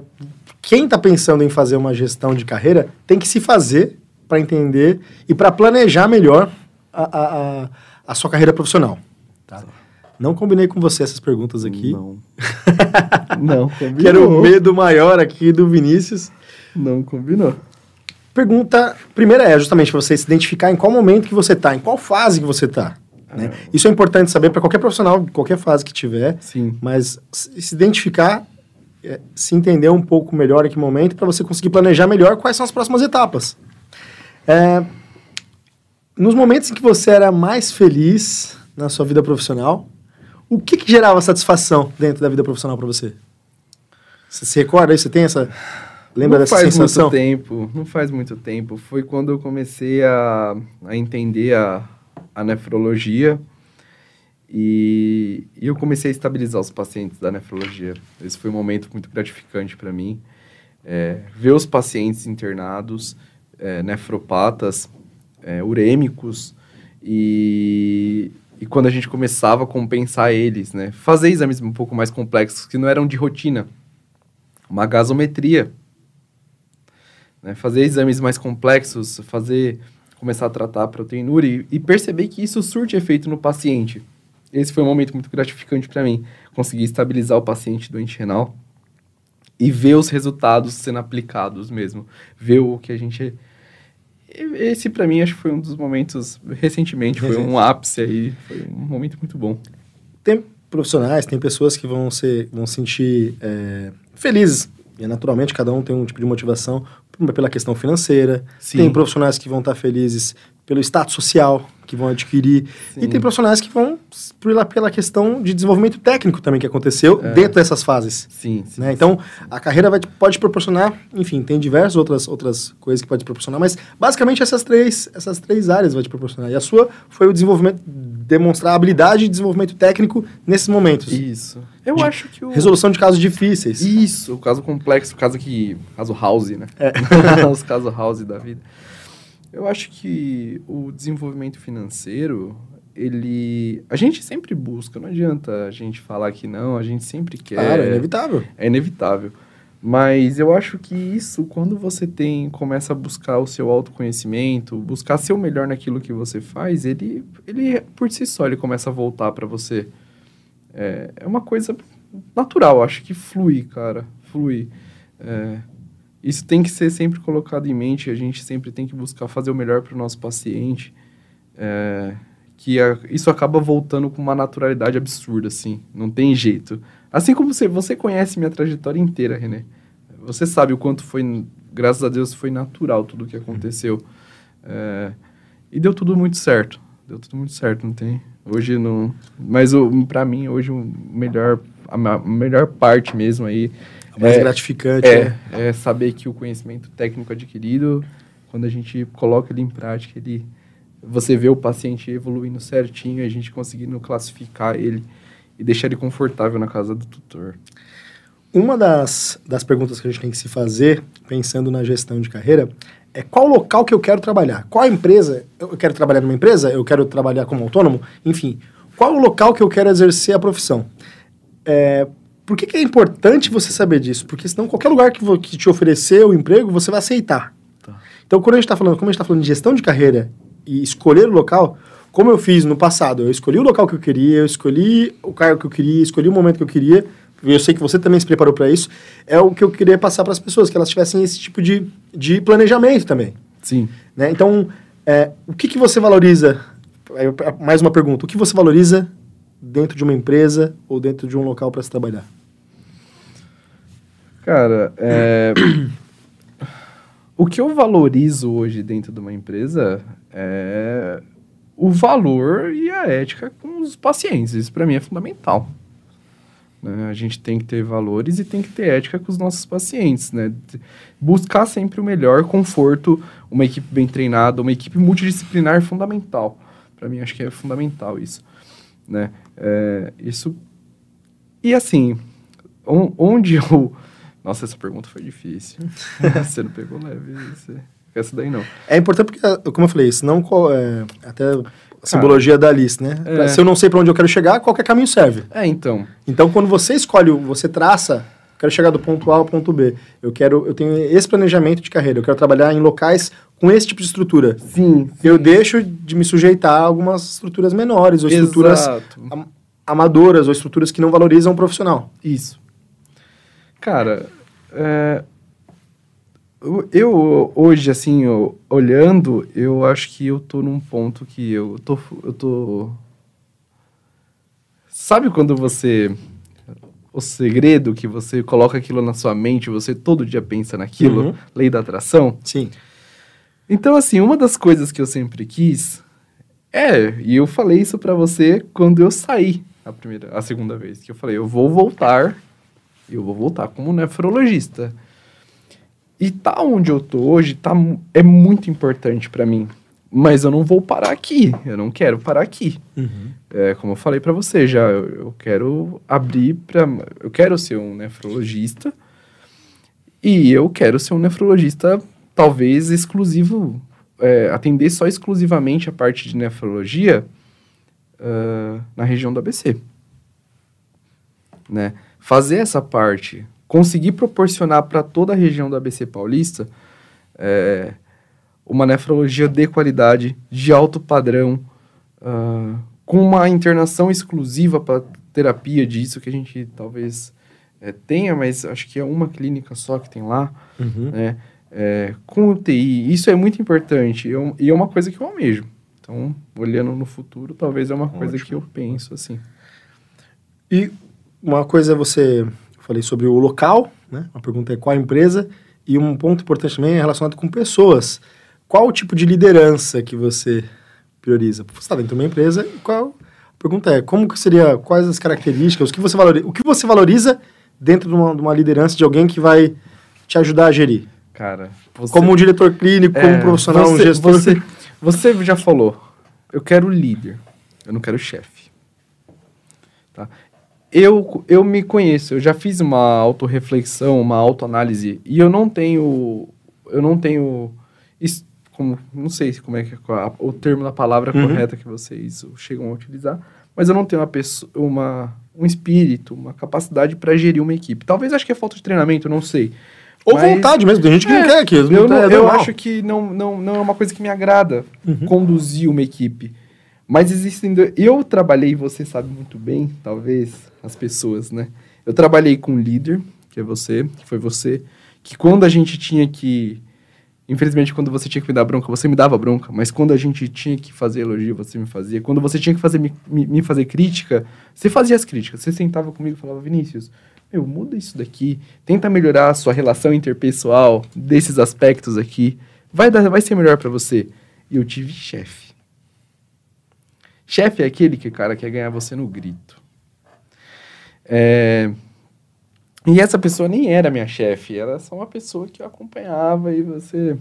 quem está pensando em fazer uma gestão de carreira tem que se fazer para entender e para planejar melhor a, a, a, a, sua carreira profissional. Tá? Não combinei com você essas perguntas aqui. Não. Não combinou. que era o medo maior aqui do Vinícius. Não combinou. Pergunta primeira é justamente para você se identificar em qual momento que você está, em qual fase que você está. Né? Isso é importante saber para qualquer profissional, qualquer fase que tiver. Sim. Mas se identificar, é, se entender um pouco melhor em que momento, para você conseguir planejar melhor quais são as próximas etapas. É, nos momentos em que você era mais feliz na sua vida profissional, o que, que gerava satisfação dentro da vida profissional para você? Você se recorda aí? Você tem essa. Lembra não dessa faz sensação? muito tempo, não faz muito tempo. Foi quando eu comecei a, a entender a, a nefrologia e, e, eu comecei a estabilizar os pacientes da nefrologia. Esse foi um momento muito gratificante para mim. É, ver os pacientes internados, é, nefropatas, é, urêmicos, e, e quando a gente começava a compensar eles, né? Fazer exames um pouco mais complexos, que não eram de rotina. Uma gasometria. Né? Fazer exames mais complexos, fazer começar a tratar a proteinúria e, e, perceber que isso surte efeito no paciente. Esse foi um momento muito gratificante para mim, conseguir estabilizar o paciente doente renal e ver os resultados sendo aplicados mesmo, ver o que a gente esse para mim acho que foi um dos momentos recentemente, foi um ápice aí, foi um momento muito bom. Tem profissionais, tem pessoas que vão ser vão sentir é, felizes e naturalmente cada um tem um tipo de motivação pela questão financeira. Sim. Tem profissionais que vão estar felizes pelo status social que vão adquirir. Sim. E tem profissionais que vão pela, pela questão de desenvolvimento técnico também que aconteceu é. dentro dessas fases. Sim, sim né? Então, a carreira vai, pode proporcionar, enfim, tem diversas outras, outras coisas que pode proporcionar, mas basicamente essas três, essas três áreas vai te proporcionar. E a sua foi o desenvolvimento, demonstrar habilidade e desenvolvimento técnico nesses momentos. Isso. Eu de acho que o... Resolução de casos difíceis. Isso, o caso complexo, o caso que... Caso house, né? É. Os casos house da vida. Eu acho que o desenvolvimento financeiro, ele. A gente sempre busca, não adianta a gente falar que não, a gente sempre quer. Claro, é inevitável. É inevitável. Mas eu acho que isso, quando você tem, começa a buscar o seu autoconhecimento, buscar ser o melhor naquilo que você faz, ele, ele por si só, ele começa a voltar para você. É, é uma coisa natural, acho que flui, cara, flui. É, isso tem que ser sempre colocado em mente, a gente sempre tem que buscar fazer o melhor para o nosso paciente, é, que a, isso acaba voltando com uma naturalidade absurda, assim, não tem jeito. Assim como você, você conhece minha trajetória inteira, René. você sabe o quanto foi, graças a Deus, foi natural tudo o que aconteceu. É, e deu tudo muito certo. Deu tudo muito certo, não tem. Hoje não. Mas para mim, hoje, o melhor, a melhor parte mesmo aí. A mais é, gratificante. É, né? é saber que o conhecimento técnico adquirido, quando a gente coloca ele em prática, ele, você vê o paciente evoluindo certinho, a gente conseguindo classificar ele e deixar ele confortável na casa do tutor. Uma das, das perguntas que a gente tem que se fazer, pensando na gestão de carreira, é qual local que eu quero trabalhar? Qual empresa? Eu quero trabalhar numa empresa? Eu quero trabalhar como autônomo? Enfim, qual o local que eu quero exercer a profissão? É, por que, que, é importante você saber disso? Porque senão qualquer lugar que, que te oferecer o emprego, você vai aceitar. Tá. Então, quando a gente está falando, como a gente está falando de gestão de carreira e escolher o local, como eu fiz no passado, eu escolhi o local que eu queria, eu escolhi o cargo que eu queria, escolhi o momento que eu queria, eu sei que você também se preparou para isso, é o que eu queria passar para as pessoas, que elas tivessem esse tipo de, de planejamento também. Sim. Né? Então, é, o que, que você valoriza? Mais uma pergunta. O que você valoriza dentro de uma empresa ou dentro de um local para se trabalhar? Cara, é... o que eu valorizo hoje dentro de uma empresa é o valor e a ética com os pacientes. Isso para mim é fundamental. Né? A gente tem que ter valores e tem que ter ética com os nossos pacientes, né? Buscar sempre o melhor conforto, uma equipe bem treinada, uma equipe multidisciplinar é fundamental. Para mim, acho que é fundamental isso, né? É, isso... E assim, onde eu... Nossa, essa pergunta foi difícil. você não pegou leve, você... essa daí não. É importante porque, como eu falei, senão é, até a simbologia da Alice, né? É. Se eu não sei para onde eu quero chegar, qualquer caminho serve. É, então. Então, quando você escolhe, você traça, quero chegar do ponto A ao ponto B. Eu quero, eu tenho esse planejamento de carreira. Eu quero trabalhar em locais com esse tipo de estrutura. Sim. Eu deixo de me sujeitar a algumas estruturas menores ou estruturas am amadoras ou estruturas que não valorizam o profissional. Isso. Cara, é, eu, hoje, assim, eu, olhando, eu acho que eu tô num ponto que eu tô, eu tô... Sabe quando você... O segredo que você coloca aquilo na sua mente, você todo dia pensa naquilo, uhum. lei da atração? Sim. Então, assim, uma das coisas que eu sempre quis é, e eu falei isso para você quando eu saí a primeira, a segunda vez, que eu falei, eu vou voltar, eu vou voltar como nefrologista. E tá onde eu tô hoje tá, é muito importante para mim. Mas eu não vou parar aqui. Eu não quero parar aqui. Uhum. É, como eu falei para você já, eu, eu quero abrir para. Eu quero ser um nefrologista. E eu quero ser um nefrologista, talvez exclusivo. É, atender só exclusivamente a parte de nefrologia uh, na região do ABC. Né? Fazer essa parte conseguir proporcionar para toda a região do ABC Paulista é, uma nefrologia de qualidade, de alto padrão, uh, com uma internação exclusiva para terapia disso que a gente talvez é, tenha, mas acho que é uma clínica só que tem lá, uhum. né? É, com UTI, isso é muito importante eu, e é uma coisa que eu almejo. Então, olhando no futuro, talvez é uma Ótimo. coisa que eu penso assim. E uma coisa é você falei sobre o local, né? A pergunta é qual a empresa. E um ponto importante também é relacionado com pessoas. Qual o tipo de liderança que você prioriza? Você está dentro de uma empresa, qual... A pergunta é, como que seria, quais as características, o que você valoriza, o que você valoriza dentro de uma, de uma liderança de alguém que vai te ajudar a gerir? Cara, você... Como um diretor clínico, é, como um profissional, você, um gestor... Você, você já falou, eu quero líder, eu não quero chefe. Tá? Eu, eu me conheço, eu já fiz uma autorreflexão, uma autoanálise, e eu não tenho. Eu não tenho. Como, não sei como é que é o termo da palavra uhum. correta que vocês chegam a utilizar, mas eu não tenho uma pessoa, uma, um espírito, uma capacidade para gerir uma equipe. Talvez acho que é falta de treinamento, não sei. Ou mas, vontade mesmo, tem gente que é, não quer aquilo. Eu, não, é eu acho que não, não, não é uma coisa que me agrada uhum. conduzir uma equipe. Mas existem. Eu trabalhei, você sabe muito bem, talvez, as pessoas, né? Eu trabalhei com líder, que é você, que foi você, que quando a gente tinha que. Infelizmente, quando você tinha que me dar bronca, você me dava bronca, mas quando a gente tinha que fazer elogio, você me fazia. Quando você tinha que fazer, me, me fazer crítica, você fazia as críticas. Você sentava comigo e falava, Vinícius, meu, muda isso daqui, tenta melhorar a sua relação interpessoal desses aspectos aqui, vai, dar, vai ser melhor para você. E eu tive chefe. Chefe é aquele que, cara, quer ganhar você no grito. É... E essa pessoa nem era minha chefe, era só uma pessoa que eu acompanhava e você.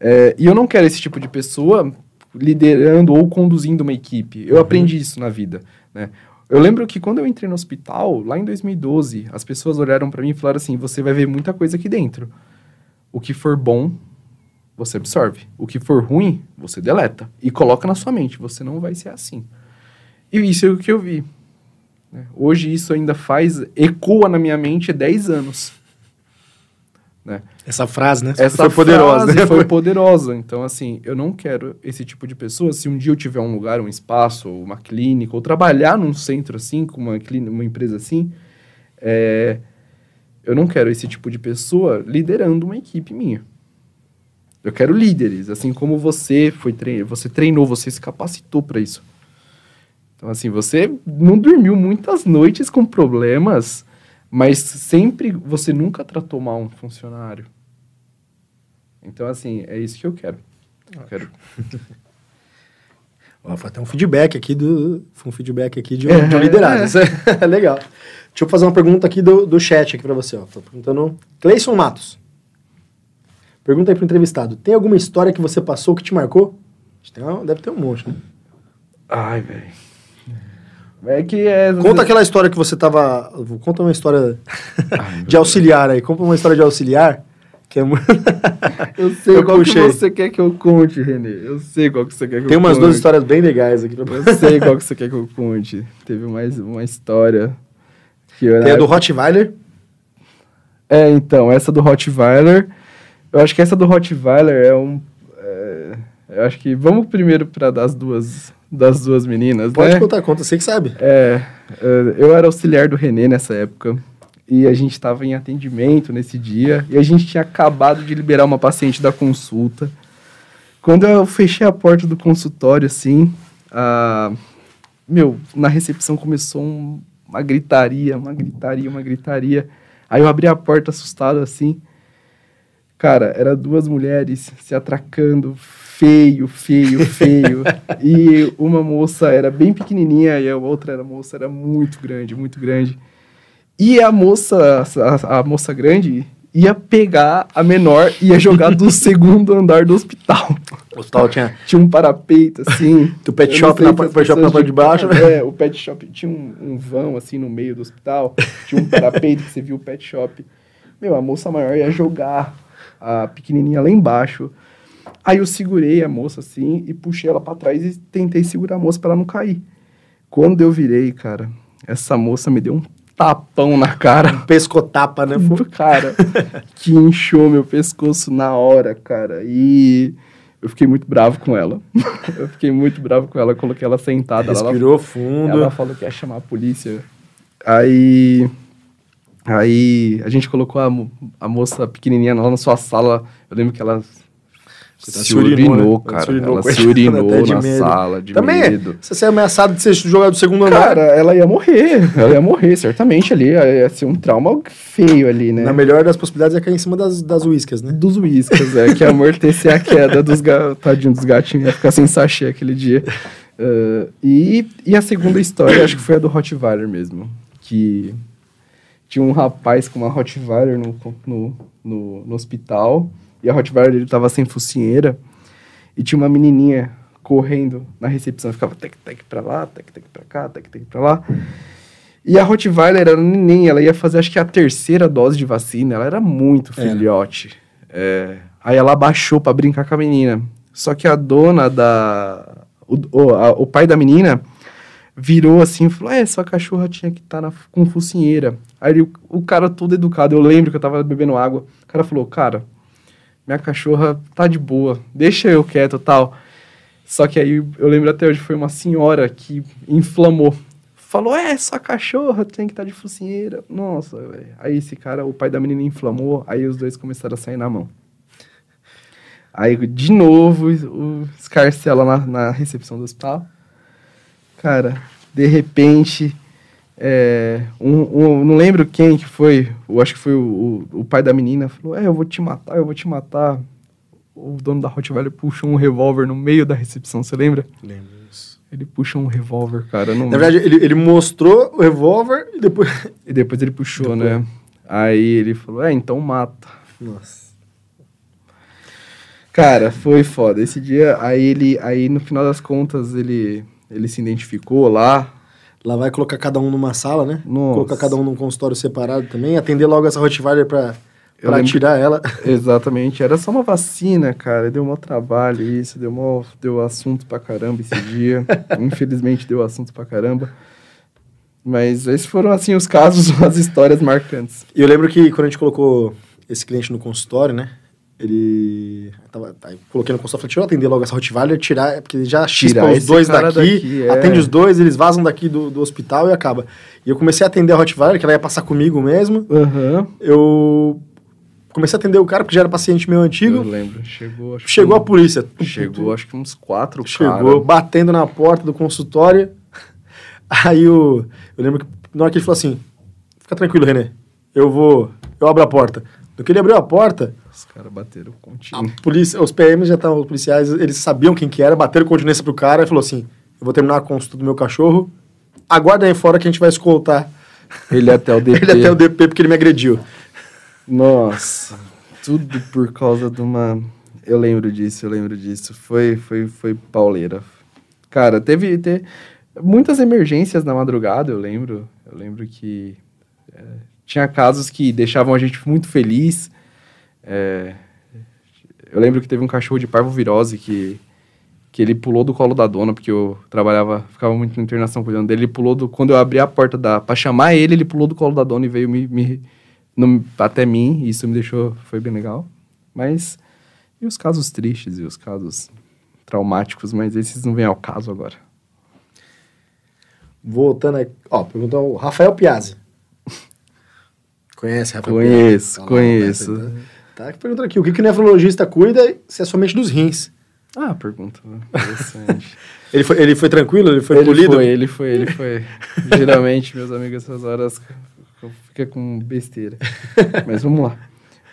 É... E eu não quero esse tipo de pessoa liderando ou conduzindo uma equipe. Eu uhum. aprendi isso na vida, né? Eu lembro que quando eu entrei no hospital, lá em 2012, as pessoas olharam para mim e falaram assim: você vai ver muita coisa aqui dentro. O que for bom, você absorve. O que for ruim, você deleta. E coloca na sua mente: você não vai ser assim. E isso é o que eu vi. Né? Hoje isso ainda faz, ecoa na minha mente 10 anos. Né? Essa frase, né? Essa foi poderosa, né? Foi poderosa. Então, assim, eu não quero esse tipo de pessoa. Se um dia eu tiver um lugar, um espaço, uma clínica, ou trabalhar num centro assim, com uma, clínica, uma empresa assim, é, eu não quero esse tipo de pessoa liderando uma equipe minha. Eu quero líderes, assim como você foi trein... você treinou, você se capacitou para isso. Então, assim, você não dormiu muitas noites com problemas mas sempre, você nunca tratou mal um funcionário. Então, assim, é isso que eu quero. Eu quero. Ó, foi até um feedback aqui do. Foi um feedback aqui de, um, de um liderado. É. Legal. Deixa eu fazer uma pergunta aqui do, do chat aqui para você. Ó. Tô perguntando. Cleison Matos. Pergunta aí pro entrevistado. Tem alguma história que você passou que te marcou? Uma, deve ter um monte, né? Ai, velho. É que é... Conta aquela história que você tava. Conta uma história Ai, de auxiliar aí. Conta uma história de auxiliar. Que é eu sei eu qual puxei. que você quer que eu conte, Renê. Eu sei qual que você quer que Tem eu umas conte. duas histórias bem legais aqui. Pra... Eu sei qual que você quer que eu conte. Teve mais uma história. Que eu, Tem a do Rottweiler? É, então, essa do Rottweiler. Eu acho que essa do Rottweiler é um. É, eu acho que. Vamos primeiro para das duas das duas meninas, Pode né? contar, conta, você que sabe. É, é, eu era auxiliar do Renê nessa época. E a gente estava em atendimento nesse dia. E a gente tinha acabado de liberar uma paciente da consulta. Quando eu fechei a porta do consultório, assim, a... meu, na recepção começou um, uma gritaria, uma gritaria, uma gritaria. Aí eu abri a porta assustado, assim. Cara, era duas mulheres se atracando, feio, feio, feio. e uma moça era bem pequenininha e a outra era moça era muito grande, muito grande. E a moça, a, a moça grande ia pegar a menor e ia jogar do segundo andar do hospital. O hospital tinha... Tinha um parapeito, assim. o pet shop na, pet shop na parte de baixo. É, o pet shop tinha um, um, vão, assim, no meio do hospital. Tinha um parapeito que você viu o pet shop. Meu, a moça maior ia jogar a pequenininha lá embaixo. Aí eu segurei a moça assim e puxei ela para trás e tentei segurar a moça para ela não cair. Quando eu virei, cara, essa moça me deu um tapão na cara. Um pescotapa, né? Cara, que inchou meu pescoço na hora, cara. E eu fiquei muito bravo com ela. eu fiquei muito bravo com ela. Coloquei ela sentada. Respirou ela, fundo. Ela falou que ia chamar a polícia. Aí... Aí a gente colocou a, a moça pequenininha lá na sua sala. Eu lembro que ela você tá se, se urinou, urinou né? cara. Se urinou, ela se urinou na medo. sala, de Também medo. Se você é ameaçado de ser jogado do segundo andar... Cara, ela ia morrer. Ela ia morrer, certamente ali. Ia ser um trauma feio ali, né? Na melhor das possibilidades é cair em cima das, das uíscas, né? Dos uíscas, é. que amortecer a queda dos, ga... Tadinho, dos gatinhos. Ia ficar sem sachê aquele dia. Uh, e, e a segunda história, acho que foi a do Rottweiler mesmo. Que tinha um rapaz com uma Rottweiler no, no, no, no hospital... E a Rottweiler ele tava sem focinheira. E tinha uma menininha correndo na recepção. Ficava tec-tec pra lá, tec-tec pra cá, tec-tec pra lá. E a Rottweiler era neném, ela ia fazer acho que a terceira dose de vacina. Ela era muito filhote. É. Aí ela baixou para brincar com a menina. Só que a dona da. O, o, a, o pai da menina virou assim e falou: É, sua cachorra tinha que estar tá com focinheira. Aí o, o cara todo educado, eu lembro que eu tava bebendo água. O cara falou: Cara, minha cachorra tá de boa, deixa eu quieto tal. Só que aí eu lembro até hoje, foi uma senhora que inflamou. Falou, é, sua cachorra tem que estar tá de focinheira. Nossa, véio. Aí esse cara, o pai da menina inflamou, aí os dois começaram a sair na mão. Aí, de novo, o escarcela na, na recepção do hospital. Cara, de repente, É, um, um- não lembro quem que foi, eu acho que foi o, o, o pai da menina, falou, é, eu vou te matar, eu vou te matar. O dono da Rottweiler puxou um revólver no meio da recepção, você lembra? Lembro isso. Ele puxa um revólver, cara. Não... Na verdade, ele, ele mostrou o revólver e depois. E depois ele puxou, Depois. né? Aí ele falou, é, então mata. Nossa. Cara, foi foda. Esse dia, aí ele, aí no final das contas, ele, ele se identificou lá. Lá vai colocar cada um numa sala, né? Nossa. Colocar cada um num consultório separado também. Atender logo essa Rottweiler pra, Eu pra lembro- tirar ela. Exatamente, era só uma vacina, cara. Deu mó trabalho isso, deu mó, deu assunto pra caramba esse dia. Infelizmente deu assunto pra caramba. Mas esses foram, assim, os casos, as histórias marcantes. E eu lembro que quando a gente colocou esse cliente no consultório, né? Ele. Tava, aí coloquei no consultório, falei, deixa eu atender logo essa Rottweiler, tirar, porque já chispa Tirar os dois daqui, daqui, é. atende os dois, eles vazam daqui do, do hospital e acaba. E eu comecei a atender a Rottweiler, que ela ia passar comigo mesmo. Aham. Eu comecei a atender o cara, porque já era paciente meu Eu antigo. lembro. Chegou, acho que- Chegou a polícia. Chegou, acho que uns quatro Chegou, cara. batendo na porta do consultório. Aí o, eu lembro que na hora que ele falou assim: Fica tranquilo, Renê. Eu vou. Eu abro a porta. No que ele abriu a porta, Os caras bateram a contínuo. polícia, os PMs já estavam, os policiais, eles sabiam quem que era, bateram continência pro cara e falou assim: Eu vou terminar a consulta do meu cachorro. Aguarda aí fora que a gente vai escoltar Ele até o DP. ele até o DP porque ele me agrediu. Nossa, tudo por causa de uma. Eu lembro disso, eu lembro disso. Foi, foi, foi pauleira. Cara, teve, te- muitas emergências na madrugada, eu lembro. Eu lembro que é, tinha casos que deixavam a gente muito feliz. É, eu lembro que teve um cachorro de parvovirose que, que ele pulou do colo da dona, porque eu trabalhava, ficava muito na internação cuidando dele. Ele pulou do. Quando eu abri a porta da, pra chamar ele, ele pulou do colo da dona e veio me, me- no- até mim. E isso me deixou. Foi bem legal. Mas. E os casos tristes e os casos traumáticos, mas esses não vêm ao caso agora. Voltando aí. Ó, perguntou o Rafael Piazzi. Conhece Rafael Conheço, Piazzi? conheço. Tá, tá, tá perguntando aqui: o que, que o nefrologista cuida se é somente dos rins? Ah, pergunta interessante. Ele foi, ele foi tranquilo? Ele foi ele polido? foi, ele foi, ele foi. Geralmente, meus amigos, essas horas fica com besteira. Mas vamos lá.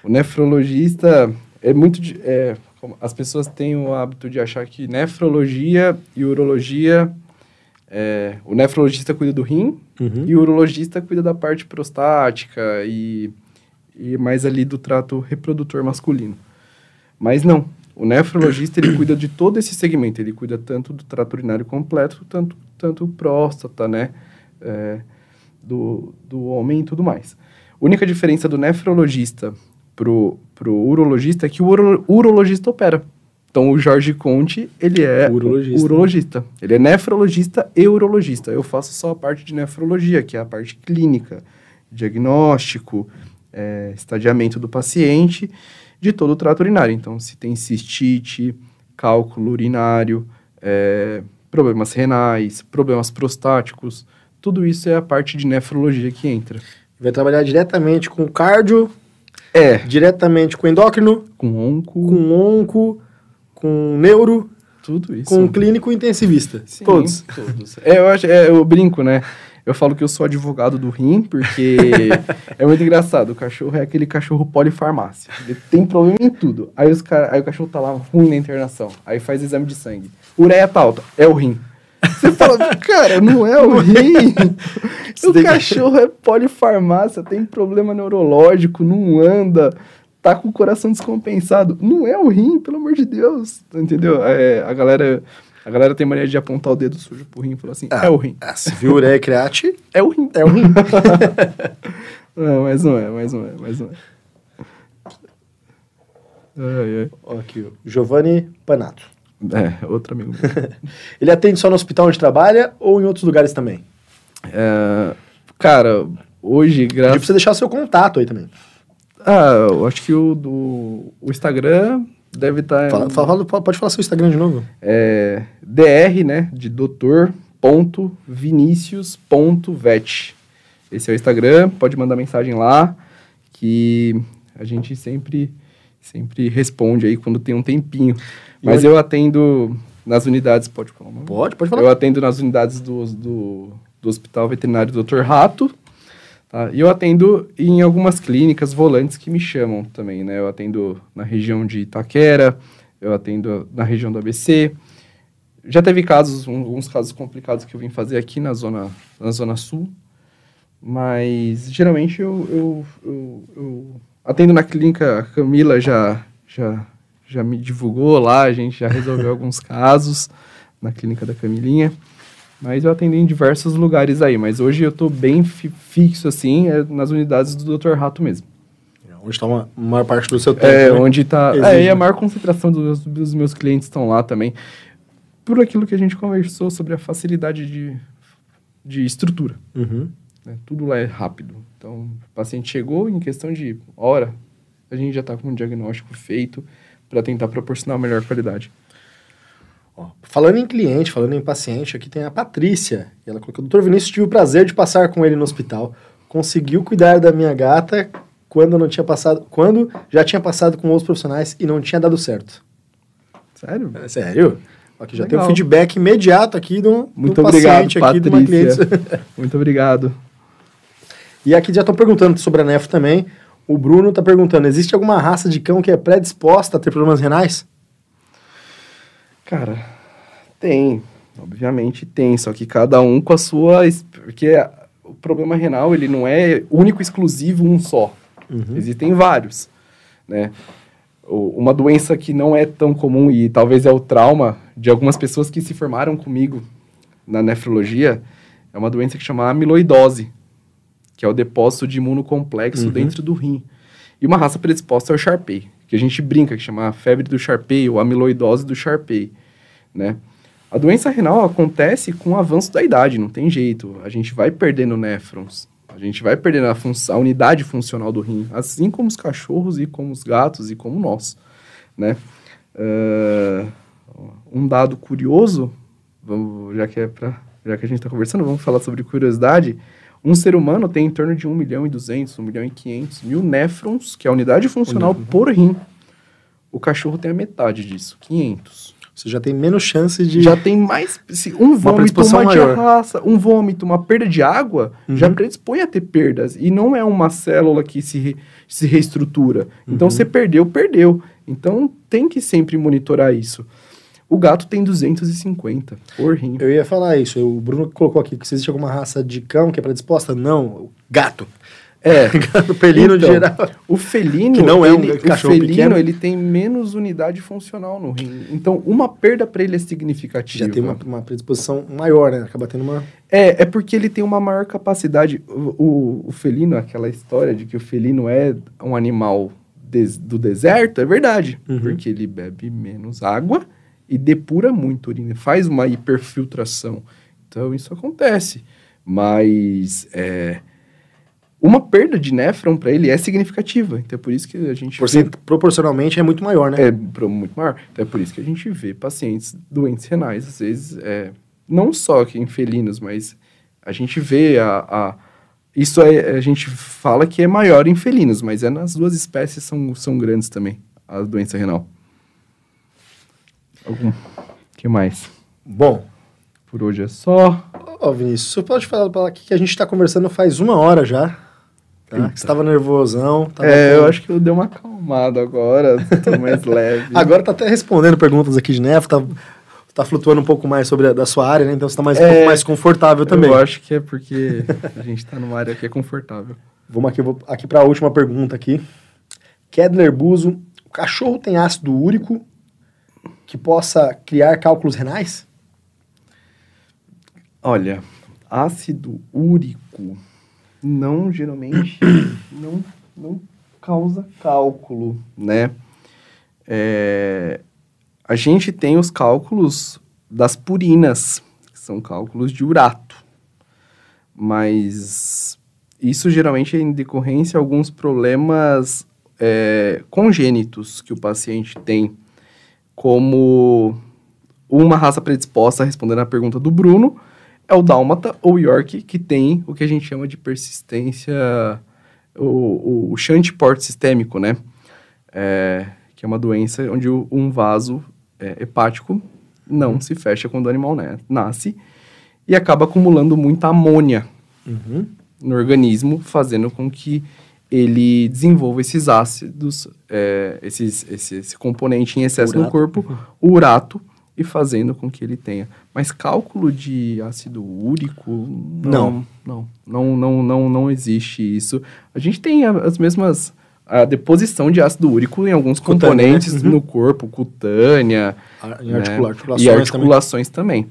O nefrologista é muito. É, como- as pessoas têm o hábito de achar que nefrologia e urologia. é, o nefrologista cuida do rim Uhum. e o urologista cuida da parte prostática e, e mais ali do trato reprodutor masculino. Mas não. O nefrologista ele cuida de todo esse segmento. Ele cuida tanto do trato urinário completo, tanto, tanto próstata, né? é, do, do homem e tudo mais. A única diferença do nefrologista pro, pro urologista é que o uro- urologista opera. Então, o Jorge Conte, ele é Urologista. urologista. Ele é nefrologista e urologista. Eu faço só a parte de nefrologia, que é a parte clínica, diagnóstico, é, estadiamento do paciente, de todo o trato urinário. Então, se tem cistite, cálculo urinário, é, problemas renais, problemas prostáticos, tudo isso é a parte de nefrologia que entra. Vai trabalhar diretamente com cardio, É, diretamente com endócrino, com onco, com onco, com neuro, tudo isso. com clínico intensivista. Sim, Todos. todos. É, eu, acho, é, eu brinco, né? Eu falo que eu sou advogado do rim, porque é muito engraçado. O cachorro é aquele cachorro polifarmácia. Ele tem problema em tudo. Aí, os cara, aí o cachorro tá lá ruim na internação. Aí faz exame de sangue. Ureia tá alta. É o rim. Você fala, cara, não é o rim. Você o cachorro é polifarmácia, tem problema neurológico, não anda, tá com o coração descompensado. Não é o rim, pelo amor de Deus. Entendeu? É, a galera. A galera tem mania de apontar o dedo sujo pro rim e falar assim, é o rim. Ah, se viu ureia create, É o rim. é o rim. Não, mas não é, mas não é, mas não é. Ai, ai. Aqui, Giovanni Panato. É, outro amigo. Ele atende só no hospital onde trabalha ou em outros lugares também? É, cara, hoje, Pedi pra você deixar seu contato aí também. Ah, eu acho que o do o Instagram deve estar... Fala- fala- pode falar seu Instagram de novo. É, dr, né, de doutor, ponto, vinicius, ponto, vet. Esse é o Instagram, pode mandar mensagem lá, que a gente sempre, sempre responde aí quando tem um tempinho. Mas eu atendo nas unidades, pode falar? Pode, pode Eu falar. atendo nas unidades do, do, do Hospital Veterinário Dr. Rato, tá? E eu atendo em algumas clínicas volantes que me chamam também, né? Eu atendo na região de Itaquera, eu atendo na região do ABC. Já teve casos, alguns casos complicados que eu vim fazer aqui na zona, na zona sul, mas geralmente eu, eu, eu, eu atendo na clínica, a Camila já, já, já me divulgou lá, a gente já resolveu alguns casos na clínica da Camilinha. Mas eu atendi em diversos lugares aí. Mas hoje eu estou bem fi fixo, assim, é nas unidades do Dr. Rato mesmo. É onde está uma maior parte do seu tempo. É, né? onde está. É, e a maior concentração dos, dos meus clientes estão lá também. Por aquilo que a gente conversou sobre a facilidade de, de estrutura. Uhum. Né? Tudo lá é rápido. Então, o paciente chegou em questão de hora, a gente já está com um diagnóstico feito para tentar proporcionar a melhor qualidade. Ó, falando em cliente, falando em paciente, aqui tem a Patrícia. Ela colocou: Doutor Vinícius, tive o prazer de passar com ele no hospital. Conseguiu cuidar da minha gata quando não tinha passado, quando já tinha passado com outros profissionais e não tinha dado certo. Sério? É, sério? Aqui já Legal. tem um feedback imediato aqui do, Muito do obrigado, paciente aqui Patrícia. Muito obrigado. E aqui já estão perguntando sobre a NEF também. O Bruno está perguntando: existe alguma raça de cão que é predisposta a ter problemas renais? Cara, tem. Obviamente tem, só que cada um com a sua. Porque o problema renal ele não é único, exclusivo, um só. Uhum. Existem vários. Né? Uma doença que não é tão comum e talvez é o trauma de algumas pessoas que se formaram comigo na nefrologia é uma doença que chama amiloidose, que é o depósito de imunocomplexo uhum. dentro do rim. E uma raça predisposta é o Sharpei que a gente brinca, que chama febre do Sharpei ou amiloidose do Sharpei, né? A doença renal acontece com o avanço da idade, não tem jeito. A gente vai perdendo néfrons, a gente vai perdendo a, a unidade funcional do rim, assim como os cachorros e como os gatos e como nós, né? Uh, um dado curioso, vamos, já que é para já que a gente está conversando, vamos falar sobre curiosidade. Um ser humano tem em torno de 1 milhão e 200, 1 milhão e 500 mil néfrons, que é a unidade funcional uhum. por rim. O cachorro tem a metade disso, 500. Você já tem menos chance de... Já tem mais... Se um vômito, uma, uma diarraça, um vômito, uma perda de água, uhum. já predispõe a ter perdas. E não é uma célula que se, se reestrutura. Então, uhum. você perdeu, perdeu. Então, tem que sempre monitorar isso. O gato tem 250 por rim. Eu ia falar isso. O Bruno colocou aqui que existe alguma raça de cão que é predisposta. Não, gato. É, o felino então, de geral. O felino, que não é um ele, cachorro o felino, pequeno. ele tem menos unidade funcional no rim. Então, uma perda para ele é significativa. Já tem uma, uma, predisposição maior, né? Acaba tendo uma... É, é porque ele tem uma maior capacidade. O, o, o felino, aquela história de que o felino é um animal do deserto, é verdade. Uhum. Porque ele bebe menos água e depura muito a urina, faz uma hiperfiltração. Então isso acontece. Mas é, uma perda de néfron para ele é significativa. Então é por isso que a gente. Por vê... proporcionalmente é muito maior, né? É muito maior. Então é por isso que a gente vê pacientes doentes renais, às vezes, é, não só aqui em felinos, mas a gente vê a, a isso é, a gente fala que é maior em felinos, mas é nas duas espécies são, são grandes também, a doença renal. Algum. que mais? Bom. Por hoje é só. Ô, Vinícius, você pode falar para aqui que a gente está conversando faz uma hora já. Tá? Você estava nervosão. Tava é, com... eu acho que eu dei uma acalmada agora, tô mais leve. Agora tá até respondendo perguntas aqui de Nef, tá, tá flutuando um pouco mais sobre a da sua área, né? Então você tá mais, é, um pouco mais confortável também. Eu acho que é porque a gente está numa área que é confortável. Vamos aqui, vou, aqui para a última pergunta aqui. Kedler Buzo, o cachorro tem ácido úrico que possa criar cálculos renais? Olha, ácido úrico não geralmente não, não causa cálculo, né? É, a gente tem os cálculos das purinas, que são cálculos de urato, mas isso geralmente é em decorrência de alguns problemas é, congênitos que o paciente tem como uma raça predisposta, respondendo à pergunta do Bruno, é o Dálmata ou York, que tem o que a gente chama de persistência, o, o shunt port sistêmico, né? É, que é uma doença onde um vaso é, hepático não se fecha quando o animal né, nasce. e acaba acumulando muita amônia Uhum. no organismo, fazendo com que ele desenvolva esses ácidos, é, esses, esse, esse componente em excesso no Urato. corpo, o urato, e fazendo com que ele tenha. Mas cálculo de ácido úrico, não, não, não, não, não, não existe isso. A gente tem as mesmas a deposição de ácido úrico em alguns Cutânea, né? componentes Uhum. no corpo, cutânea, Em né? articula- articulações e articulações também.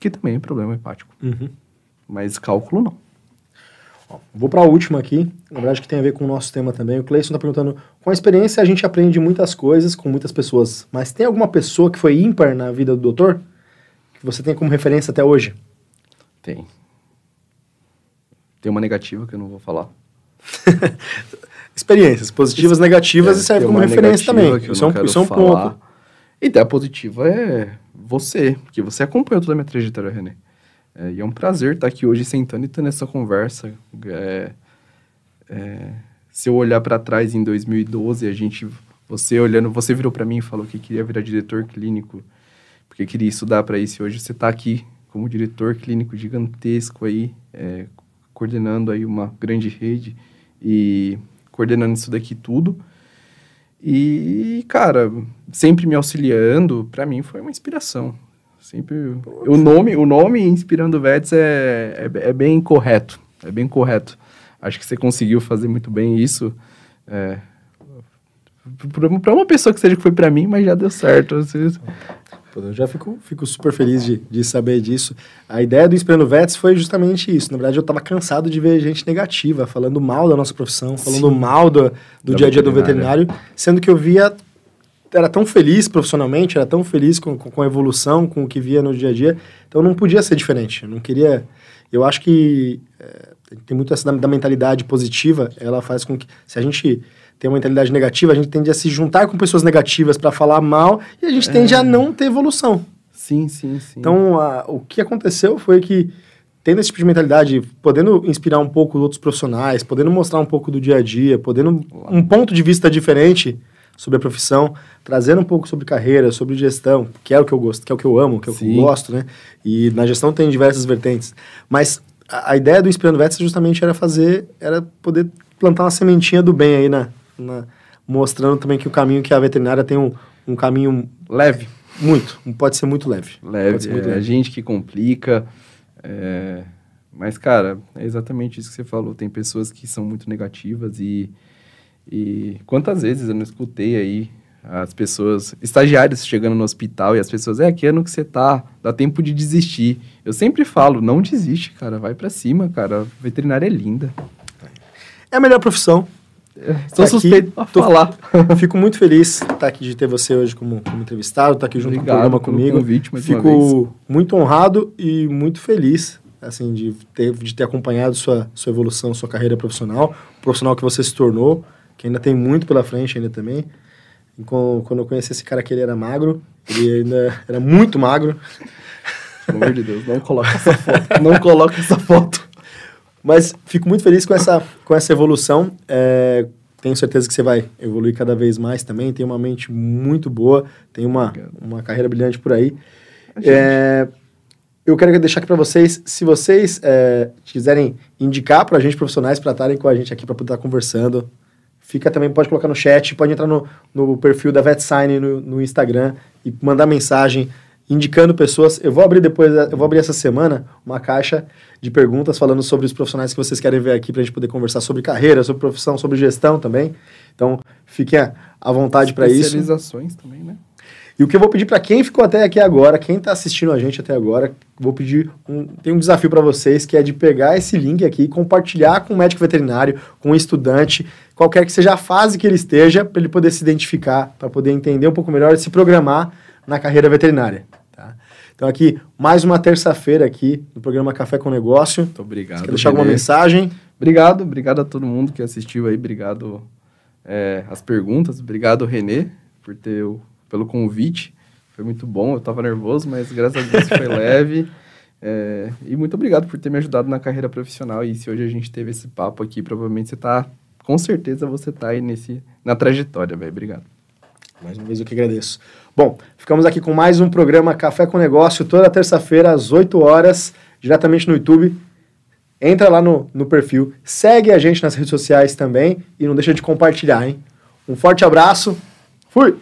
que também é problema hepático. também. Uhum. Mas cálculo não. Vou para a última aqui, na verdade que tem a ver com o nosso tema também. O Cleison está perguntando, com a experiência a gente aprende muitas coisas com muitas pessoas, mas tem alguma pessoa que foi ímpar na vida do doutor? Que você tem como referência até hoje? Tem. Tem uma negativa que eu não vou falar. Experiências positivas, negativas É, e serve como referência também. que eu Isso é um, isso é um ponto. Ideia positiva é você, que você acompanhou toda a minha trajetória, René. É, e é um prazer estar aqui hoje sentando e tendo essa conversa. É, é, se eu olhar para trás em 2012, a gente, você olhando, você virou para mim e falou que queria virar diretor clínico, porque queria estudar para isso. E hoje você está aqui como diretor clínico gigantesco aí, é, coordenando aí uma grande rede e coordenando isso daqui tudo. E, cara, sempre me auxiliando, para mim foi uma inspiração. Sempre o nome, o nome Inspirando Vets é, é, é bem correto, é bem correto. Acho que você conseguiu fazer muito bem isso. É, para uma pessoa que seja que foi para mim, mas já deu certo. Eu já fico, fico super feliz de, de saber disso. A ideia do Inspirando Vets foi justamente isso. Na verdade, eu estava cansado de ver gente negativa, falando mal da nossa profissão, falando Sim. mal do, do Da dia a dia do veterinário, sendo que eu via. Era tão feliz profissionalmente, era tão feliz com, com, com a evolução, com o que via no dia a dia. Então não podia ser diferente. Não queria. Eu acho que é, tem muito essa da, da mentalidade positiva, ela faz com que. Se a gente tem uma mentalidade negativa, a gente tende a se juntar com pessoas negativas para falar mal e a gente tende a não ter evolução. Sim, sim, sim. Então, a- o que aconteceu foi que, tendo esse tipo de mentalidade, podendo inspirar um pouco outros profissionais, podendo mostrar um pouco do dia a dia, podendo um ponto de vista diferente sobre a profissão, trazendo um pouco sobre carreira, sobre gestão, que é o que eu gosto, que é o que eu amo, que é o que eu gosto, né? E na gestão tem diversas vertentes. Mas a, a ideia do Inspirando Vets justamente era fazer, era poder plantar uma sementinha do bem aí na, na- mostrando também que o caminho que a veterinária tem um, um caminho leve. muito, pode ser muito leve. Leve. ser muito É a leve. gente que complica. é, Mas, cara, é exatamente isso que você falou. Tem pessoas que são muito negativas e, e quantas vezes eu não escutei aí as pessoas, estagiários chegando no hospital e as pessoas, é, que ano que você tá? Dá tempo de desistir. Eu sempre falo, não desiste, cara, vai pra cima, cara. A veterinária é linda. É a melhor profissão. Sou aqui, suspeito pra tô- falar. Fico muito feliz de estar aqui, de ter você hoje como, como entrevistado, estar aqui junto Obrigado com o programa comigo. convite Fico muito honrado e muito feliz assim de ter, de ter acompanhado sua, sua evolução, sua carreira profissional, o profissional que você se tornou, que ainda tem muito pela frente ainda também. E Quando, quando eu conheci esse cara aqui, ele era magro, ele ainda era muito magro, Pelo amor de Deus, não coloca essa foto. Não coloca essa foto. Mas fico muito feliz com essa, com essa evolução. É, tenho certeza que você vai evoluir cada vez mais também. Tem uma mente muito boa, tem uma, Obrigado. uma carreira brilhante por aí. É, eu quero deixar aqui para vocês, se vocês é, quiserem indicar para a gente profissionais para estarem com a gente aqui para poder estar conversando, fica também, pode colocar no chat, pode entrar no, no perfil da VetSign no, no Instagram e mandar mensagem indicando pessoas. Eu vou abrir depois, eu vou abrir essa semana uma caixa de perguntas falando sobre os profissionais que vocês querem ver aqui para a gente poder conversar sobre carreira, sobre profissão, sobre gestão também. Então, fiquem à- vontade para isso. Especializações também, né? E o que eu vou pedir para quem ficou até aqui agora, quem está assistindo a gente até agora, vou pedir um, tem um desafio para vocês que é de pegar esse link aqui, e compartilhar com o médico veterinário, com o estudante, qualquer que seja a fase que ele esteja, para ele poder se identificar, para poder entender um pouco melhor e se programar na carreira veterinária. Tá? Então aqui mais uma terça-feira aqui no programa Café com Negócio. Muito obrigado. Você quer deixar alguma mensagem? Obrigado, obrigado a todo mundo que assistiu aí, obrigado é, as perguntas, obrigado Renê por ter o- pelo convite, foi muito bom, eu tava nervoso, mas graças a Deus foi leve, É, e muito obrigado por ter me ajudado na carreira profissional, e se hoje a gente teve esse papo aqui, provavelmente você tá, com certeza você tá aí nesse, na trajetória, velho, obrigado. Mais uma vez eu que agradeço. Bom, ficamos aqui com mais um programa Café com Negócio, toda terça-feira às 8 horas. diretamente no YouTube. Entra lá no, no perfil, segue a gente nas redes sociais também e não deixa de compartilhar, hein? Um forte abraço, fui!